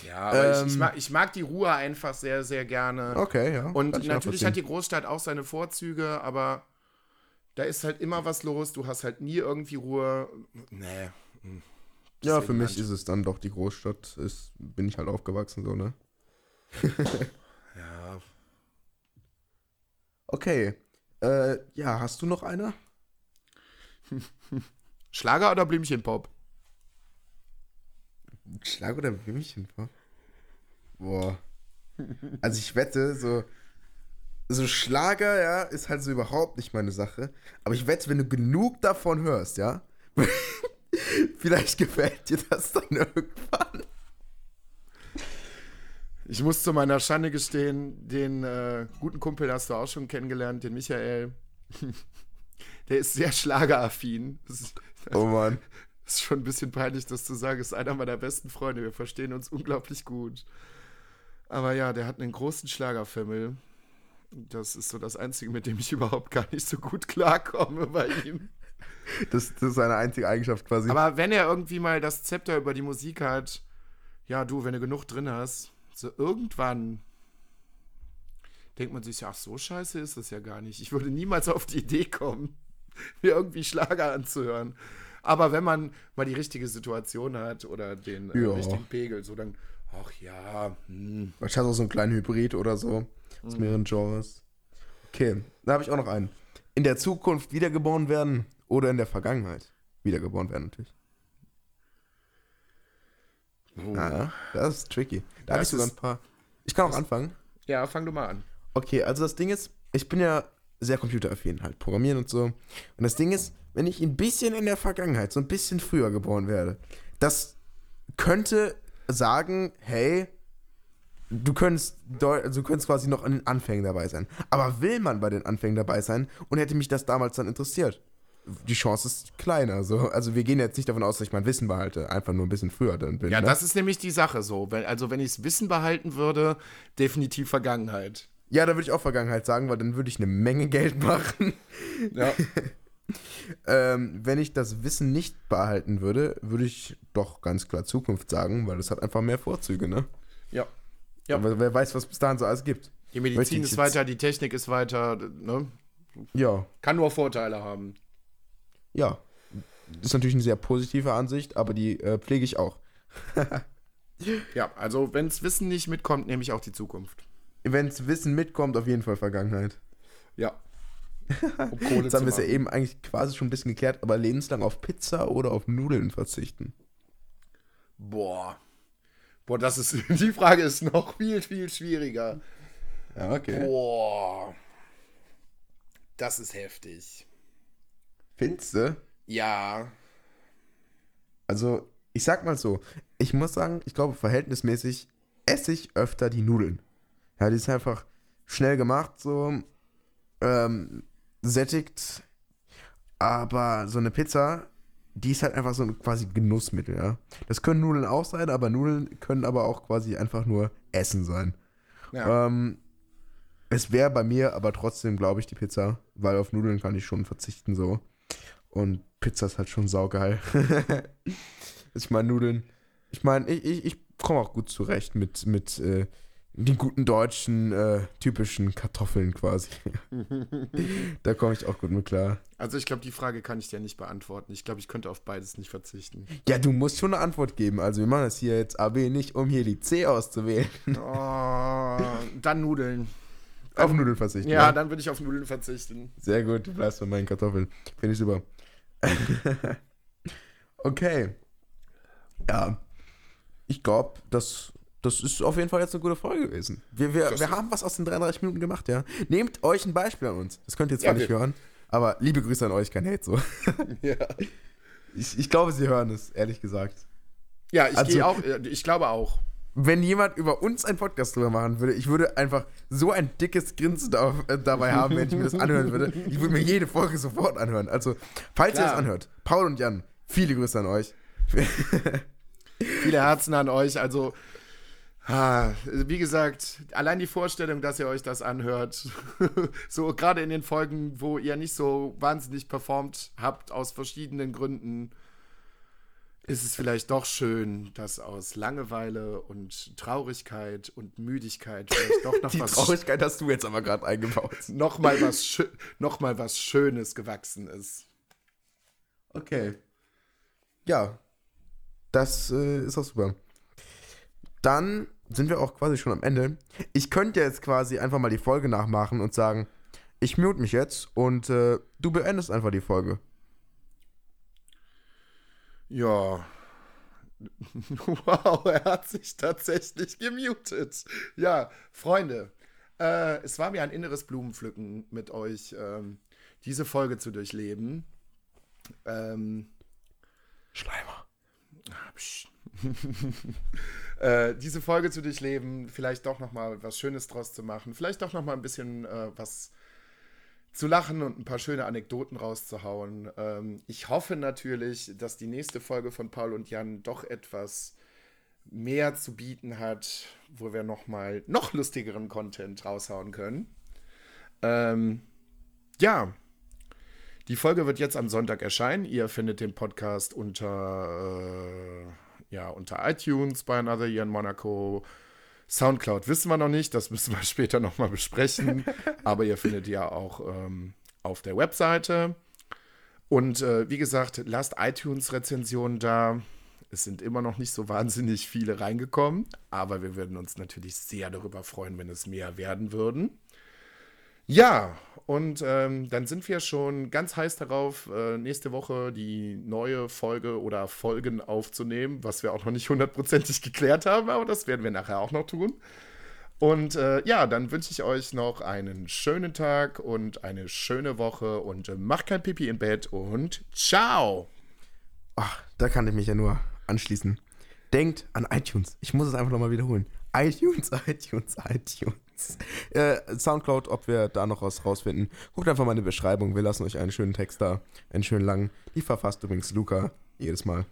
Ja, aber ich, ich, Ähm. mag, ich mag die Ruhe einfach sehr, sehr gerne. okay, ja. Und natürlich hat die Großstadt auch seine Vorzüge, aber da ist halt immer was los. Du hast halt nie irgendwie Ruhe. Nee. hm. Ja, für mich ist es dann doch die Großstadt. Ist, bin ich halt aufgewachsen, so, ne? Ja. (laughs) Okay. Äh, ja, hast du noch eine? (laughs) Schlager oder Blümchenpop? Schlag oder Blümchen? Boah. Also ich wette, so, so Schlager, ja, ist halt so überhaupt nicht meine Sache. Aber ich wette, wenn du genug davon hörst, ja, (laughs) vielleicht gefällt dir das dann irgendwann. Ich muss zu meiner Schande gestehen, den äh, guten Kumpel hast du auch schon kennengelernt, den Michael. (laughs) Der ist sehr schlageraffin. Ist, Oh Mann. das (laughs) ist schon ein bisschen peinlich, das zu sagen. Ist einer meiner besten Freunde. Wir verstehen uns unglaublich gut. Aber ja, der hat einen großen Schlagerfimmel. Das ist so das Einzige, mit dem ich überhaupt gar nicht so gut klarkomme bei ihm. (laughs) Das, das ist seine einzige Eigenschaft quasi. Aber wenn er irgendwie mal das Zepter über die Musik hat, ja, du, wenn du genug drin hast, so irgendwann denkt man sich, ach, so scheiße ist das ja gar nicht. Ich würde niemals auf die Idee kommen, (laughs) mir irgendwie Schlager anzuhören. Aber wenn man mal die richtige Situation hat oder den äh, Ja. richtigen Pegel, so dann, ach ja, hm. Wahrscheinlich auch so einen kleinen Hybrid oder so. Aus mehreren Genres. Okay, da habe ich auch noch einen. In der Zukunft wiedergeboren werden oder in der Vergangenheit wiedergeboren werden natürlich. Oh. Ja, das ist tricky. Da habe ich sogar ein paar. Ich kann auch anfangen. Ja, fang du mal an. Okay, also das Ding ist, ich bin ja sehr computeraffin, halt Programmieren und so. Und das Ding ist, wenn ich ein bisschen in der Vergangenheit, so ein bisschen früher geboren werde, das könnte sagen, hey, du könntest, also du könntest quasi noch an den Anfängen dabei sein. Aber will man bei den Anfängen dabei sein und hätte mich das damals dann interessiert? Die Chance ist kleiner. So. Also wir gehen jetzt nicht davon aus, dass ich mein Wissen behalte, einfach nur ein bisschen früher dann bin. Ja, ne? das ist nämlich die Sache so. Wenn, also, wenn ich das Wissen behalten würde, definitiv Vergangenheit. ja, da würde ich auch Vergangenheit sagen, weil dann würde ich eine Menge Geld machen. Ja. (laughs) Ähm, wenn ich das Wissen nicht behalten würde, würde ich doch ganz klar Zukunft sagen, weil das hat einfach mehr Vorzüge, ne? ja. Ja. Aber wer weiß, was bis dahin so alles gibt. Die Medizin ist weiter, die Technik ist weiter, ne? Ja, Kann nur Vorteile haben. Ja. Das ist natürlich eine sehr positive Ansicht, aber die äh, pflege ich auch. (laughs) Ja, also wenns Wissen nicht mitkommt, nehme ich auch die Zukunft. Wenn's Wissen mitkommt, auf jeden Fall Vergangenheit. Ja. (laughs) Um Kohle Jetzt haben wir es ja eben eigentlich quasi schon ein bisschen geklärt, aber lebenslang auf Pizza oder auf Nudeln verzichten. Boah. Boah, das ist, (laughs) die Frage ist noch viel, viel schwieriger. Ja, okay. Boah. Das ist heftig. Findest du? Ja. Also, ich sag mal so, ich muss sagen, ich glaube, verhältnismäßig esse ich öfter die Nudeln. Ja, die ist einfach schnell gemacht, so ähm, sättigt. Aber so eine Pizza, die ist halt einfach so ein quasi Genussmittel, ja. Das können Nudeln auch sein, aber Nudeln können aber auch quasi einfach nur Essen sein. Ja. Ähm, es wäre bei mir aber trotzdem, glaube ich, die Pizza, weil auf Nudeln kann ich schon verzichten so. Und Pizza ist halt schon saugeil. (laughs) ich meine, Nudeln. Ich meine, ich, ich, ich komme auch gut zurecht mit, mit äh, den guten deutschen, äh, typischen Kartoffeln quasi. (laughs) da komme ich auch gut mit klar. Also ich glaube, die Frage kann ich dir nicht beantworten. Ich glaube, ich könnte auf beides nicht verzichten. Ja, du musst schon eine Antwort geben. Also wir machen das hier jetzt AB nicht, um hier die C auszuwählen. Oh, dann Nudeln. auf Nudeln verzichten. Ja, ne? dann würde ich auf Nudeln verzichten. Sehr gut, du bleibst bei meinen Kartoffeln. Finde ich super. (laughs) okay. Ja. Ich glaube, das, das ist auf jeden Fall jetzt eine gute Folge gewesen. Wir, wir, Das wir haben was aus den 33 Minuten gemacht, ja. Nehmt euch ein Beispiel an uns. Das könnt ihr zwar Ja, nicht wir- hören, aber liebe Grüße an euch, kein Hate so. (laughs) Ja, Ich, ich glaube, sie hören es, ehrlich gesagt. ja ich Also- gehe auch, äh, ich glaube auch. Wenn jemand über uns einen Podcast drüber machen würde, ich würde einfach so ein dickes Grinsen da, äh, dabei haben, wenn ich mir das anhören würde. Ich würde mir jede Folge sofort anhören. Also, falls ihr Klar. das anhört, Paul und Jan, viele Grüße an euch. (laughs) Viele Herzen an euch. Also, ah, wie gesagt, allein die Vorstellung, dass ihr euch das anhört, (laughs) so gerade in den Folgen, wo ihr nicht so wahnsinnig performt habt, aus verschiedenen Gründen, ist es vielleicht doch schön, dass aus Langeweile und Traurigkeit und Müdigkeit vielleicht doch noch Die was Traurigkeit hast du jetzt aber gerade eingebaut. noch mal was noch mal was Schönes gewachsen ist. Okay. Ja. Das äh, ist auch super. Dann sind wir auch quasi schon am Ende. Ich könnte jetzt quasi einfach mal die Folge nachmachen und sagen, ich mute mich jetzt und äh, du beendest einfach die Folge. Ja. (laughs) Wow, er hat sich tatsächlich gemutet. Ja, Freunde, äh, es war mir ein inneres Blumenpflücken mit euch, ähm, diese Folge zu durchleben. Ähm, Schleimer. psch. (laughs) äh, diese Folge zu durchleben, vielleicht doch noch mal was Schönes draus zu machen, vielleicht doch noch mal ein bisschen äh, was zu lachen und ein paar schöne Anekdoten rauszuhauen. Ähm, ich hoffe natürlich, dass die nächste Folge von Paul und Jan doch etwas mehr zu bieten hat, wo wir noch mal noch lustigeren Content raushauen können. Ähm, ja, die Folge wird jetzt am Sonntag erscheinen. Ihr findet den Podcast unter, äh, ja, unter iTunes bei Another Year in Monaco. Soundcloud wissen wir noch nicht, das müssen wir (laughs) später nochmal besprechen. Aber ihr findet ja auch ähm, auf der Webseite. Und äh, wie gesagt, lasst iTunes-Rezensionen da. Es sind immer noch nicht so wahnsinnig viele reingekommen, aber wir würden uns natürlich sehr darüber freuen, wenn es mehr werden würden. Ja, und ähm, dann sind wir schon ganz heiß darauf, äh, nächste Woche die neue Folge oder Folgen aufzunehmen, was wir auch noch nicht hundertprozentig (laughs) geklärt haben, aber das werden wir nachher auch noch tun. Und äh, ja, dann wünsche ich euch noch einen schönen Tag und eine schöne Woche und äh, macht kein Pipi im Bett und ciao! Ach, da kann ich mich ja nur anschließen. Denkt an iTunes. Ich muss es einfach nochmal wiederholen. iTunes, (laughs) iTunes, iTunes. Äh, Soundcloud, ob wir da noch was rausfinden. Guckt einfach mal in die Beschreibung. Wir lassen euch einen schönen Text da. Einen schönen langen. Die verfasst übrigens Luca jedes Mal.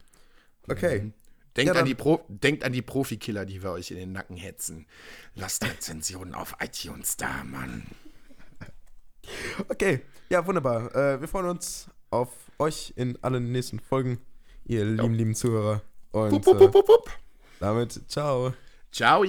Okay. Denkt, Ja, an die Pro denkt an die Profikiller, die wir euch in den Nacken hetzen. Lasst Rezensionen auf iTunes da, Mann. Okay. Ja, wunderbar. Äh, wir freuen uns auf euch in allen nächsten Folgen, ihr lieben, lieben Zuhörer. Und Pup, pup, äh, pup, pup. damit, ciao. Ciao!